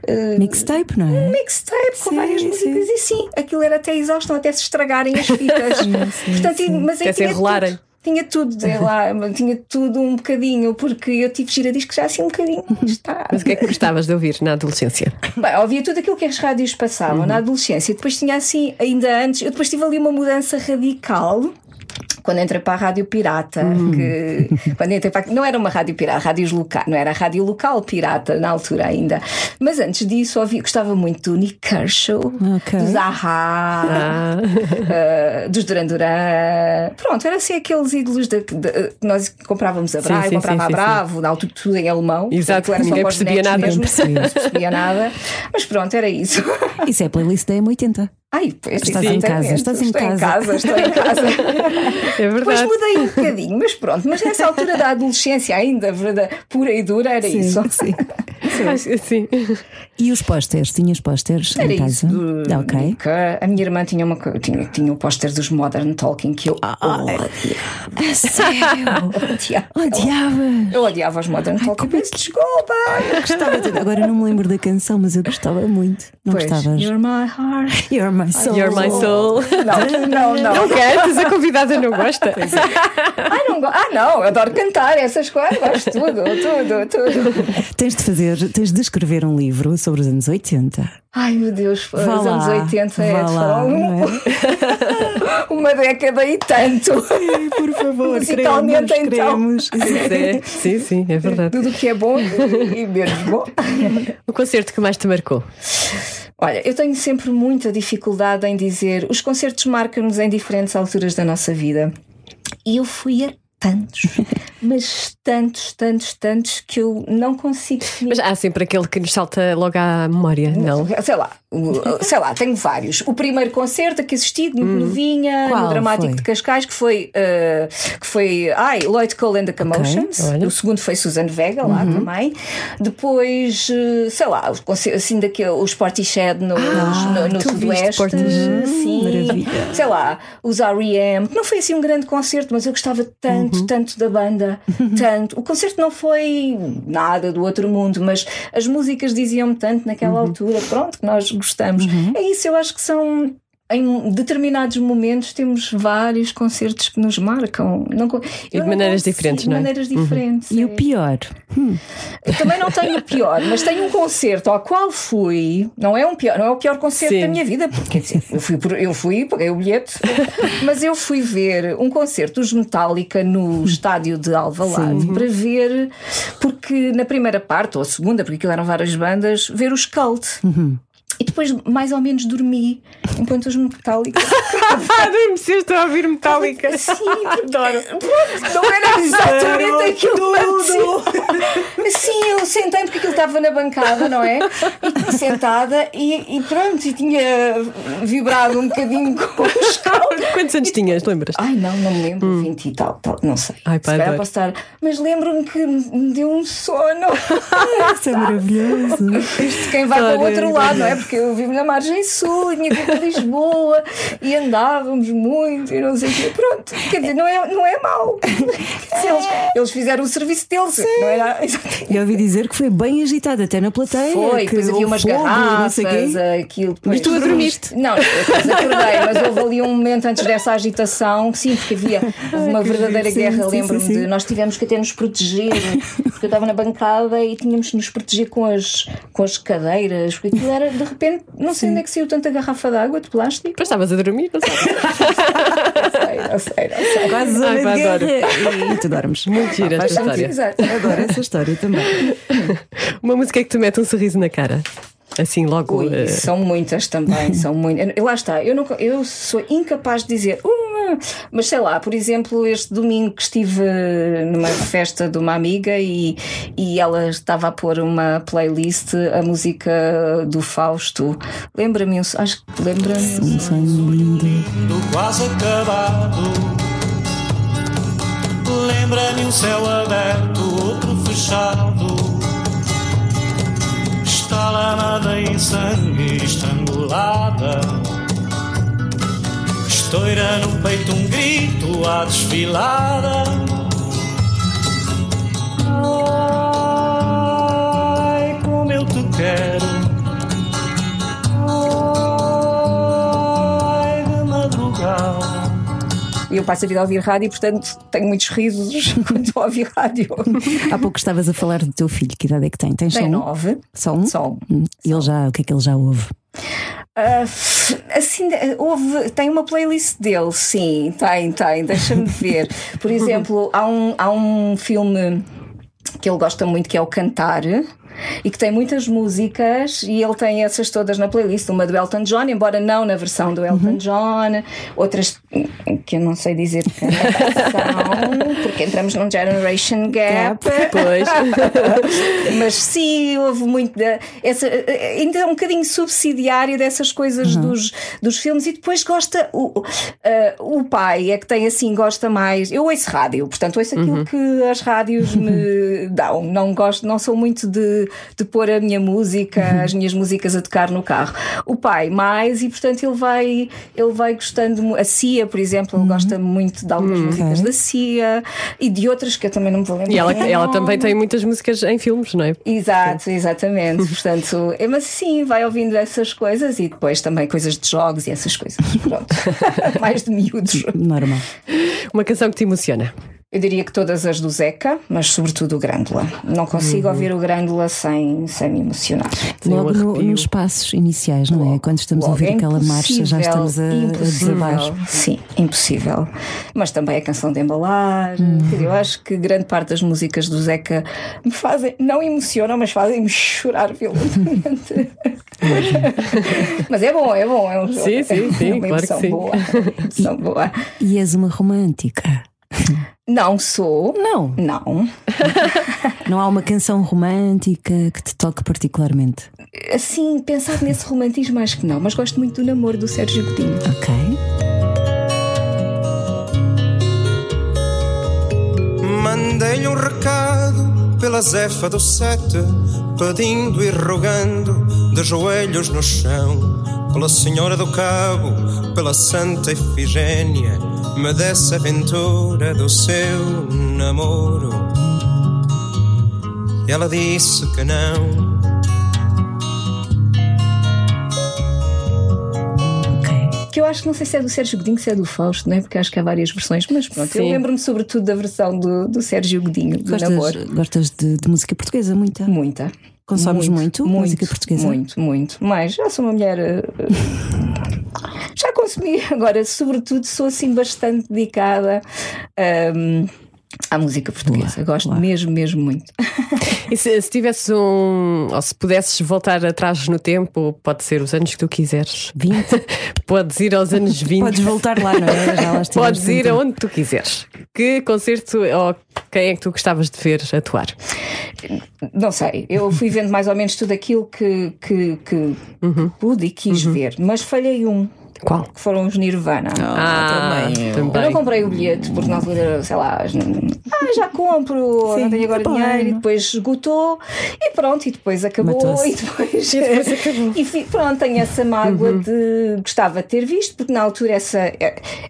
eh, Mixtape, não é? mixtape com Sim, várias sim. músicas e sim, aquilo era até exaustão, até se estragarem as fitas. Portanto, e- mas Até se tinha enrolarem. tudo. Tinha tudo, sei lá, tinha tudo um bocadinho, porque eu tive giradiscos já assim um bocadinho mais tarde. Mas o que é que gostavas de ouvir na adolescência? Bem, ouvia tudo aquilo que as rádios passavam Uhum. na adolescência. Depois tinha assim, ainda antes, eu depois tive ali uma mudança radical. Quando entrei para a Rádio Pirata, que quando entrei para não era uma rádio pirata, rádios local, não era a rádio local pirata na altura ainda. Mas antes disso ouvi, gostava muito do Nick Kershaw, Ok. dos Ahá, eh, dos Duran Duran. Pronto, era assim aqueles ídolos de, de- que nós comprávamos a Bravo, sim, comprava sim, a Bravo, na altura tudo em alemão. Exato, Portanto, ninguém percebia nada. mesmo, Não percebia nada. Mas pronto, era isso. Isso é playlist da M80. Ai, pois, Estás em casa, estás em estou casa. em casa, estou em casa. É Depois verdade. mudei um bocadinho, mas pronto, mas nessa altura da adolescência ainda, verdade, pura e dura, era Sim, isso. sim. Que Sim. E os pósteres? Tinhas pósteres em casa? isso. do- Ok. Nica. A minha irmã tinha, uma, tinha, tinha o póster dos Modern Talking que eu Ah, odiava. Sério? odiava. Eu odiava os Modern Talking. Peço desculpa. Gostava de... Agora não me lembro da canção, mas eu gostava muito. Não Pois, gostavas? You're my heart. You're my soul. You're my soul. Não, não, não. Não cantas, a convidada não gosta. Ai, não go- ah, não, eu adoro cantar essas coisas, gosto de tudo, tudo, tudo. Tens de fazer, tens de escrever um livro sobre os anos 80. Ai meu Deus, os Vá anos lá, 80 é vá lá, foram não é? uma década e tanto. Por favor, Musicalmente, queremos, então. queremos. É. Sim, sim, é verdade. Tudo o que é bom e e menos bom. O concerto que mais te marcou? Olha, eu tenho sempre muita dificuldade em dizer os concertos marcam-nos em diferentes alturas da nossa vida. E eu fui a tantos, mas tantos, tantos, tantos que eu não consigo. Mas há sempre aquele que nos salta logo à memória, não? Sei lá, sei lá, tenho vários. O primeiro concerto a que assisti, de novinha, Qual no Dramático foi? de Cascais, que foi, eh, que foi ai, Lloyd Cole and the Commotions. olha. O segundo foi Susan Vega, lá também. Depois, eh, sei lá, assim, daquele, os Portishead no, no, no viste Sudoeste. Portishead? Sim, Maravilha. sei lá, os R.E.M. que Não foi assim um grande concerto, mas eu gostava tanto, tanto da banda. Tanto. O concerto não foi nada do outro mundo, mas as músicas diziam-me tanto naquela altura. Pronto, que nós gostamos. É isso, eu acho que são. Em determinados momentos temos vários concertos que nos marcam. Não, E de maneiras consigo- diferentes, de não é? maneiras diferentes. E o é. pior? Eu também não tenho o pior, mas tenho um concerto ao qual fui. Não é um pior, não é o pior concerto Sim. da minha vida, porque dizer, eu fui, eu fui, paguei o bilhete, mas eu fui ver um concerto dos Metallica no estádio de Alvalade para ver, porque na primeira parte, ou a segunda, porque aquilo eram várias bandas, ver os Cult. E depois mais ou menos dormi enquanto os Metallica. Ah, adormeceste a ouvir Metallica. Sim, adoro. Pronto, não era exatamente aquilo apetecia. Sim, eu sentei porque aquilo estava na bancada, não é? E sentada e, e pronto, e tinha vibrado um bocadinho com os. Quantos anos tinhas, lembras? Ai, não, não me lembro, 20 e tal, tal, não sei. Ai, Se calhar adoro. posso estar. Mas lembro-me que me deu um sono. Isso é maravilhoso. Isto quem vai para o outro lado, não é? Porque eu vivo na margem sul, tinha que ir para Lisboa e andávamos muito e não sei o quê. Pronto, quer dizer, não é, não é mau. Eles, eles fizeram o serviço deles, não era? E ouvi dizer que foi bem agitado até na plateia. Foi, que depois havia umas fogo, garrafas, aquilo. Mas tu dormiste? Não, eu depois acordei, mas houve ali um momento antes dessa agitação, sim, porque havia uma que verdadeira sim, guerra, sim, lembro-me sim, sim. de. Nós tivemos que até nos proteger, porque eu estava na bancada e tínhamos que nos proteger com as, com as cadeiras, porque aquilo era, de repente, não sei onde é que saiu tanta garrafa de água, de plástico. Depois estavas a dormir, não sei. Não sei, não sei, não sei. Quase Ai, pá, adoro. E tu dormes. Muito gira Faz esta história. exato. Adoro essa história também. Uma música que te mete um sorriso na cara. Assim, logo. Ui, eh, são muitas também, são muitas. Eu- Lá está, eu, não, eu sou incapaz de dizer, "Uh", mas sei lá, por exemplo, este domingo que estive numa festa de uma amiga e, e ela estava a pôr uma playlist, a música do Fausto. Lembra-me, um- acho que lembra-me. Um sonho lindo. do quase acabado. Lembra-me um céu aberto, outro fechado. Está lamada em sangue estrangulada. Estoura no peito um grito à desfilada. Ai, como eu te quero. Ai, de madrugada. E eu passo a vida a ouvir rádio, portanto tenho muitos risos quando estou a ouvir rádio. Há pouco estavas a falar do teu filho. Que idade é que tem? Tens só Tem um? nove. Só um? Só um. Hum. E ele já, o que é que ele já ouve? Ah, assim, houve, tem uma playlist dele, sim, tem, tem, deixa-me ver. Por exemplo, há um, há um filme que ele gosta muito que é o Cantar. E que tem muitas músicas e ele tem essas todas na playlist, uma do Elton John, embora não na versão do Elton John, outras que eu não sei dizer que são, porque entramos num generation gap. Pois. Mas sim, houve muito. Da, essa, ainda é um bocadinho subsidiário dessas coisas dos, dos filmes e depois gosta. O, uh, o pai é que tem assim, gosta mais. Eu ouço rádio, portanto, ouço aquilo que as rádios me dão. Não gosto, não sou muito de, de pôr a minha música, as minhas músicas a tocar no carro. O pai, mais, e portanto ele vai, ele vai gostando. A Cia, por exemplo, ele gosta muito de algumas músicas da Cia e de outras que eu também não me vou lembrar. E ela, o ela também tem muitas músicas em filmes, não é? Exato, exatamente. Portanto, é, mas sim, vai ouvindo essas coisas e depois também coisas de jogos e essas coisas. Pronto. Mais de miúdos. Normal. Uma canção que te emociona. Eu diria que todas as do Zeca, mas sobretudo o Grândola. Não consigo ouvir o Grândola sem, sem me emocionar. Um Logo no- nos passos iniciais, não é? Quando estamos a Logo, ouvir é aquela marcha, já estamos a, a impossível. desabar. Sim, impossível. Mas também a canção de embalar. Uhum. Eu acho que grande parte das músicas do Zeca me fazem, não emocionam, mas fazem-me chorar violentamente. mas é bom, é bom. É um jogo. Sim, sim, sim, é uma claro que sim. boa. emoção boa. E és uma romântica. Não sou. Não, Não. não há uma canção romântica que te toque particularmente. Assim, pensar nesse romantismo, acho que não. Mas gosto muito do namoro do Sérgio Godinho. Ok. Mandei-lhe um recado pela Zefa do Sete, pedindo e rogando, de joelhos no chão, pela Senhora do Cabo, pela Santa Efigênia, me desse a aventura do seu namoro. E ela disse que não. Que eu acho que não sei se é do Sérgio Godinho, se é do Fausto, não é? Porque acho que há várias versões. Mas pronto, eu Sim. lembro-me sobretudo da versão do, do Sérgio Godinho, do. Gostas, gostas de, de música portuguesa? Muita? Muita. Consomes muito música portuguesa? Muito, muito. Mas já sou uma mulher. eh, já consumi. Agora, sobretudo, sou assim bastante dedicada ahm, à música portuguesa. Gosto mesmo, mesmo muito. E se, se tivesses um. Ou se pudesses voltar atrás no tempo, pode ser os anos que tu quiseres. 20? Podes ir aos anos 20. Podes voltar lá, não é? Já lá Podes ir aonde tu quiseres. Que concerto ou quem é que tu gostavas de ver atuar? Não sei, eu fui vendo mais ou menos tudo aquilo que, que, que Uhum. pude e quis ver, mas falhei um, Qual? que foram os Nirvana. Ah, Eu não comprei o bilhete porque na altura, sei lá, ah, já compro, não tenho agora tá bem. dinheiro, e depois esgotou e pronto, e depois acabou e depois, e fi- pronto, tenho essa mágoa Uhum. de gostava de ter visto, porque na altura essa,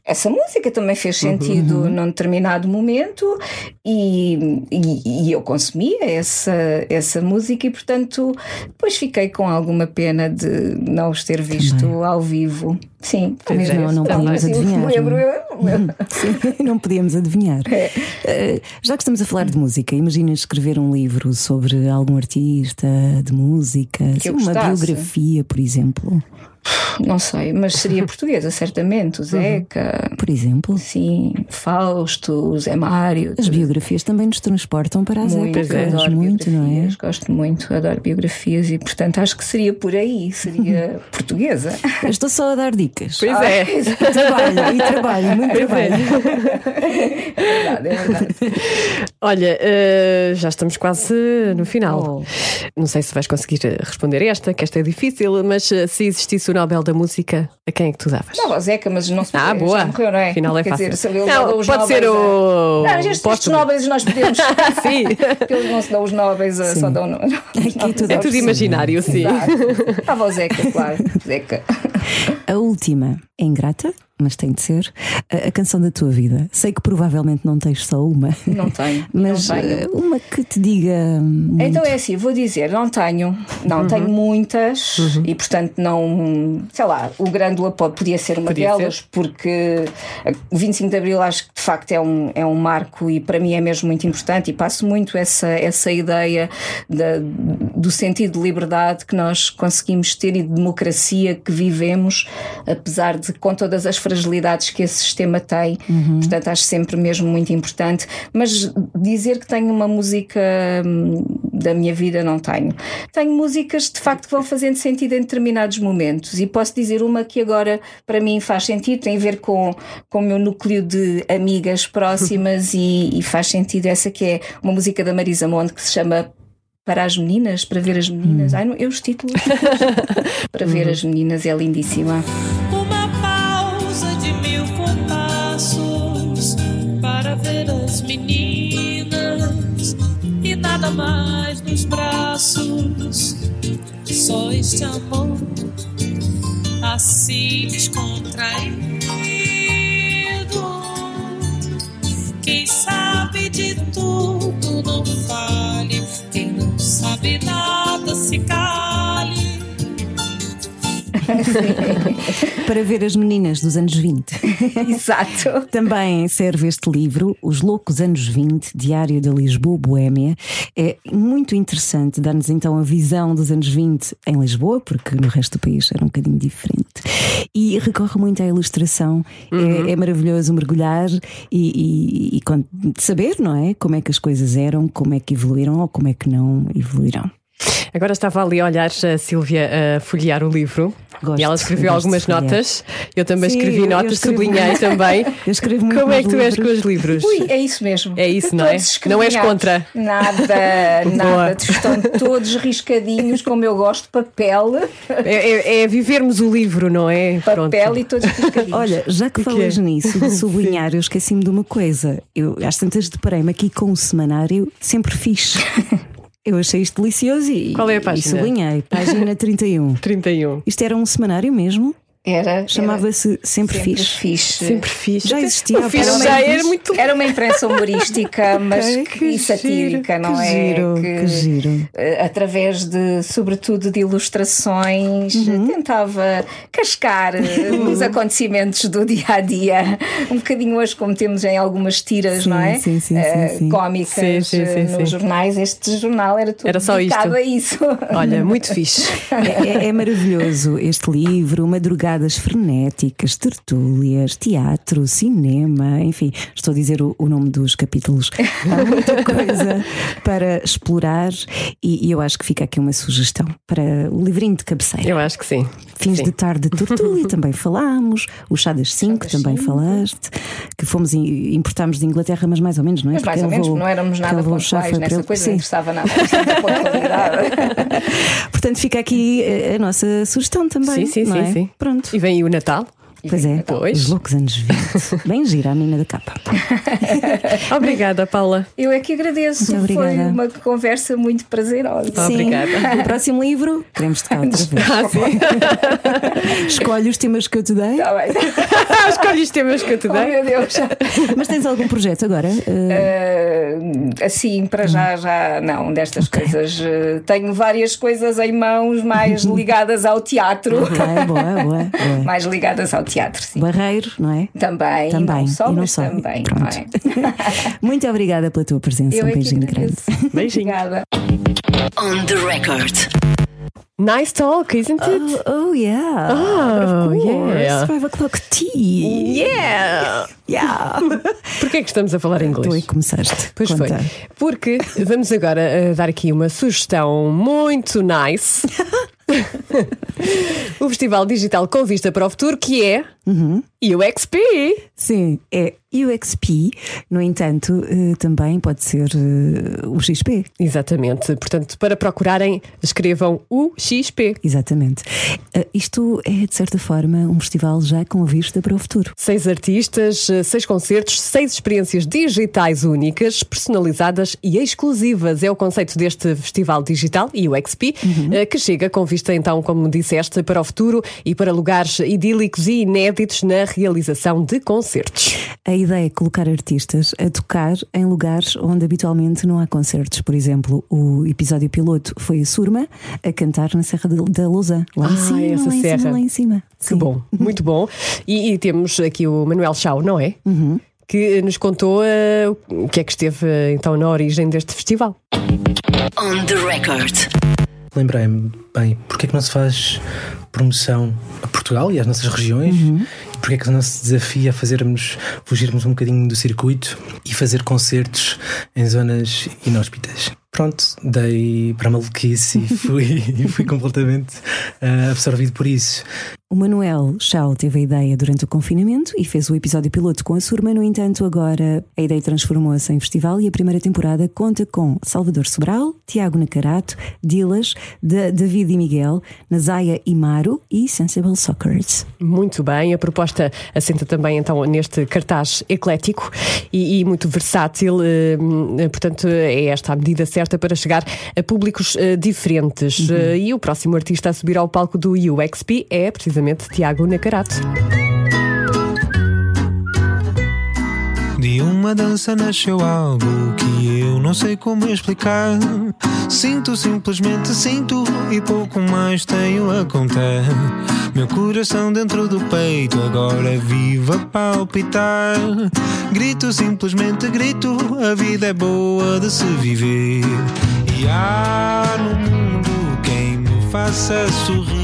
essa música também fez Uhum. sentido num determinado momento e, e, e eu consumia essa, essa música e portanto depois fiquei com alguma pena de não os ter visto ao vivo. Sim, Pois talvez não, não podíamos adivinhar, lembro, não eu lembro. Sim, não podíamos adivinhar. Eh, já que estamos a falar de música, imagina escrever um livro sobre algum artista de música, assim, uma biografia, por exemplo. Não sei, mas seria portuguesa, certamente. Uhum. O Zeca, Por exemplo, sim, Fausto, Zé Mário. as biografias também nos transportam para as Muito, épocas, adoro muito, não é? Gosto muito, adoro biografias e, portanto, acho que seria por aí, seria portuguesa. Eu estou só a dar dicas. Pois é. Trabalho e trabalho, muito trabalho. É verdade, é verdade. Olha, eh, já estamos quase no final. Oh. Não sei se vais conseguir responder esta, que esta é difícil, mas eh, se existisse o Nobel da Música, a quem é que tu davas? Dava o Zeca, mas não se Ah, boa. já morreu, não é? Afinal é Quer fácil. Dizer, Não, os pode ser o. Não, estes, estes. Nobels nós podemos. Sim. Porque eles não se dão os Nobels, a- só dão. Aqui tudo É tudo imaginário, sim. Exato. Estava o Zeca, claro. Zeca. A última é ingrata, mas tem de ser. A, a canção da tua vida. Sei que provavelmente não tens só uma. Não tenho. Mas não tenho. eh, uma que te diga. muito. Então é assim, vou dizer, não tenho, não tenho muitas e portanto não, sei lá, o Grândola pode, podia ser uma Podia delas, porque o 25 de Abril acho que de facto é um, é um marco e para mim é mesmo muito importante e passo muito essa, essa ideia da- do sentido de liberdade que nós conseguimos ter e de democracia que vivemos, apesar de com todas as fragilidades que esse sistema tem. Portanto, acho sempre mesmo muito importante. Mas dizer que tenho uma música hum, da minha vida, não tenho. Tenho músicas de facto que vão fazendo sentido em determinados momentos. E posso dizer uma que agora para mim faz sentido, tem a ver com, com o meu núcleo de amigas próximas e, e faz sentido essa que é uma música da Marisa Monte que se chama para as meninas, para ver as meninas. Ai, não, eu os títulos. para ver as meninas é lindíssima. Mais nos braços. Só este amor assim descontraído. Quem sabe de tudo não fale, quem não sabe nada se cale. Para ver as meninas dos anos 20. Exato. Também serve este livro, Os Loucos Anos 20, Diário da Lisboa Boémia. É muito interessante dar-nos então a visão dos anos 20 em Lisboa, porque no resto do país era um bocadinho diferente. E recorre muito à ilustração. É, é maravilhoso mergulhar e, e- e saber, não é? Como é que as coisas eram, como é que evoluíram ou como é que não evoluíram. Agora estava ali a olhar a Sílvia a folhear o livro Gosto, e ela escreveu algumas notas. Eu também Sim, escrevi eu- notas, escrevo sublinhei também. Eu escrevo muito Como é que tu és com os livros? Ui, é isso mesmo. É isso, não é? Não és contra? Nada, nada. Estão todos riscadinhos, como eu gosto, papel, É, é- é vivermos o livro, não é? papel Pronto. e todos riscadinhos. Olha, já que falas nisso de sublinhar, eu esqueci-me de uma coisa. Eu às tantas deparei-me aqui com um semanário sempre fixe. Eu achei isto delicioso e, Qual é a e página? sublinhei. Página 31. 31. Isto era um semanário mesmo? Era, Chamava-se Sempre, era sempre Fixe. fixe. Sempre fiz. Já existia O fixe pouco já era muito. Era uma imprensa humorística, mas que, que e satírica, giro, não que é? giro, que giro. eh, Através de, sobretudo, de ilustrações, Uhum. tentava cascar eh, os acontecimentos do dia a dia, um bocadinho hoje, como temos em algumas tiras, Sim, não é? sim, sim, Eh, sim. Cómicas nos jornais. Este jornal era tudo Era só dedicado isto. a isso. Olha, muito fixe. É, é- é maravilhoso este livro, madrugadas frenéticas, tertúlias, teatro, cinema, enfim, estou a dizer o, o nome dos capítulos. Há muita coisa para explorar e, e eu acho que fica aqui uma sugestão para o livrinho de cabeceira. Eu acho que sim. Fins Sim. de tarde de tertúlia também falámos, o chá das 5 também falaste, que fomos e importámos de Inglaterra, mas mais ou menos, não é? Mas mais ou menos, não éramos nada pontuais nessa eu- coisa, Sim. não interessava nada. Portanto, fica aqui eh, a nossa sugestão também. Sim, sim, não sim, é? sim. Pronto. E vem aí o Natal. Pois é, Pois. os loucos anos 20. Bem gira a menina da capa. Obrigada, Paula. Eu é que agradeço, Muito foi obrigada. uma conversa muito prazerosa. Obrigada. Sim. O próximo livro, queremos tocar outra vez. Ah, sim. Escolhe os temas que eu te dei. Está bem. Escolhe os temas que eu te Oh, dei. meu Deus. Mas tens algum projeto agora? Uh, assim, para já, já não, destas coisas. Uh, tenho várias coisas em mãos mais ligadas ao teatro. ok, boa, boa, boa. Mais ligadas ao teatro, sim. Barreiro, não é? Também, Também, não só, e não só. também. Pronto. não é? Muito obrigada pela tua presença. Eu um é beijinho grande. Beijinho. Obrigada. On the record. Nice talk, isn't it? Oh, oh, yeah. Oh, of course. yeah. Five o'clock tea. Yeah! Yeah. Porquê é que estamos a falar Tu aí inglês? começaste. Pois Conta. foi. Porque vamos agora eh, dar aqui uma sugestão muito nice. o Festival Digital com Vista para o Futuro, que é UXP. Sim, é UXP. No entanto, eh, também pode ser eh, o XP. Exatamente. Portanto, para procurarem, escrevam UXP. Exatamente. Eh, Isto é, de certa forma, um festival já com vista para o futuro. Seis artistas, eh, seis concertos, seis experiências digitais únicas, personalizadas e exclusivas. É o conceito deste festival digital, UXP, eh, que chega com vista, então, como disseste, para o futuro e para lugares idílicos e inéditos na realização de concertos. A ideia é colocar artistas a tocar em lugares onde habitualmente não há concertos. Por exemplo, o episódio piloto foi a Surma a cantar na Serra da Lousa. Lá em Ah, cima, essa lá em serra. cima, lá em cima. Que Sim. bom, muito bom. E, e temos aqui o Manuel Chau, não é? Que nos contou eh, o que é que esteve eh, então na origem deste festival. On the record. Lembrei-me, bem, porque é que não se faz promoção a Portugal e às nossas regiões? E porque é que não se desafia a fazermos, fugirmos um bocadinho do circuito e fazer concertos em zonas inóspitas? Pronto, dei para maluquice e fui, fui completamente ah, absorvido por isso. O Manuel Chau teve a ideia durante o confinamento e fez o episódio piloto com a Surma. No entanto, agora a ideia transformou-se em festival e a primeira temporada conta com Salvador Sobral, Tiago Nacarato, Dilas, Da- David e Miguel, Nazaia e Maro e Sensible Soccers. Muito bem, a proposta assenta também então neste cartaz eclético e, e muito versátil, eh, portanto é esta a medida certa para chegar a públicos eh, diferentes. Eh, e o próximo artista a subir ao palco do UXP é precisamente Tiago Nacarato. De uma dança nasceu algo que eu não sei como explicar. Sinto, simplesmente sinto e pouco mais tenho a contar. Meu coração dentro do peito agora vive a palpitar. Grito, simplesmente grito, a vida é boa de se viver. E há no mundo quem me faça sorrir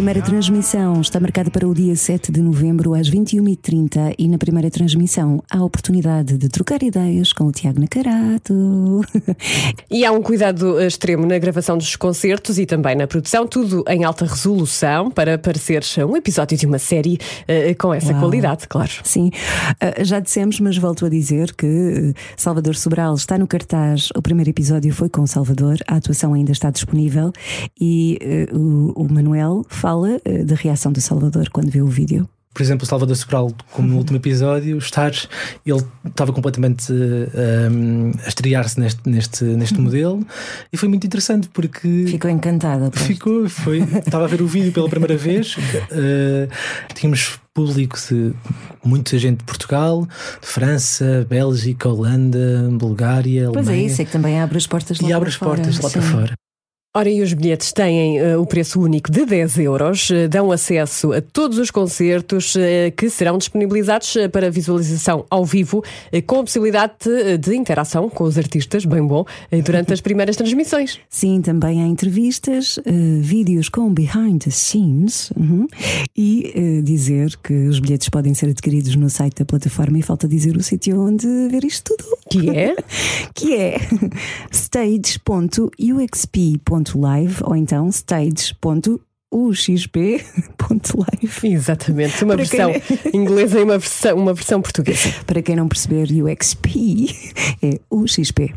primeira transmissão está marcada para o dia 7 de novembro às 21h30 e na primeira transmissão há a oportunidade de trocar ideias com o Tiago Nacarato. E há um cuidado eh, extremo na gravação dos concertos e também na produção, tudo em alta resolução para parecer um episódio de uma série eh, com essa Uau. qualidade, claro. Sim, ah, já dissemos, mas volto a dizer que Salvador Sobral está no cartaz. O primeiro episódio foi com o Salvador, a atuação ainda está disponível e eh, o, o Manuel fala eh, da reação do Salvador quando viu o vídeo. Por exemplo, o Salvador Sobral, como no último episódio, estar, ele estava completamente um, a estrear-se neste, neste, neste modelo e foi muito interessante porque Ficou encantada. pois. Ficou, foi. Estava a ver o vídeo pela primeira vez. eh, tínhamos público de muita gente de Portugal, de França, Bélgica, Holanda, Bulgária, Pois é, Alemanha. isso, é que também abre as portas lá e para abre as fora, portas lá para fora. Ora, e os bilhetes têm eh, o preço único de 10 euros, eh, dão acesso a todos os concertos eh, que serão disponibilizados para visualização ao vivo, com a possibilidade de, de interação com os artistas, bem bom, durante as primeiras transmissões. Sim, também há entrevistas, vídeos com behind the scenes uhum, e dizer que os bilhetes podem ser adquiridos no site da plataforma e falta dizer o sítio onde ver isto tudo. Que é? que é stage.uxp.live ou então stage.uxp.live. Exatamente, uma Para quem- versão inglesa e uma versão, uma versão portuguesa. Para quem não perceber, UXP é UXP.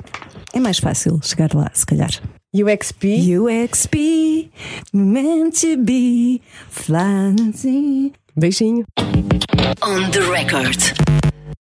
É mais fácil chegar lá, se calhar. UXP, UXP, meant to be flying. beijinho. On the record.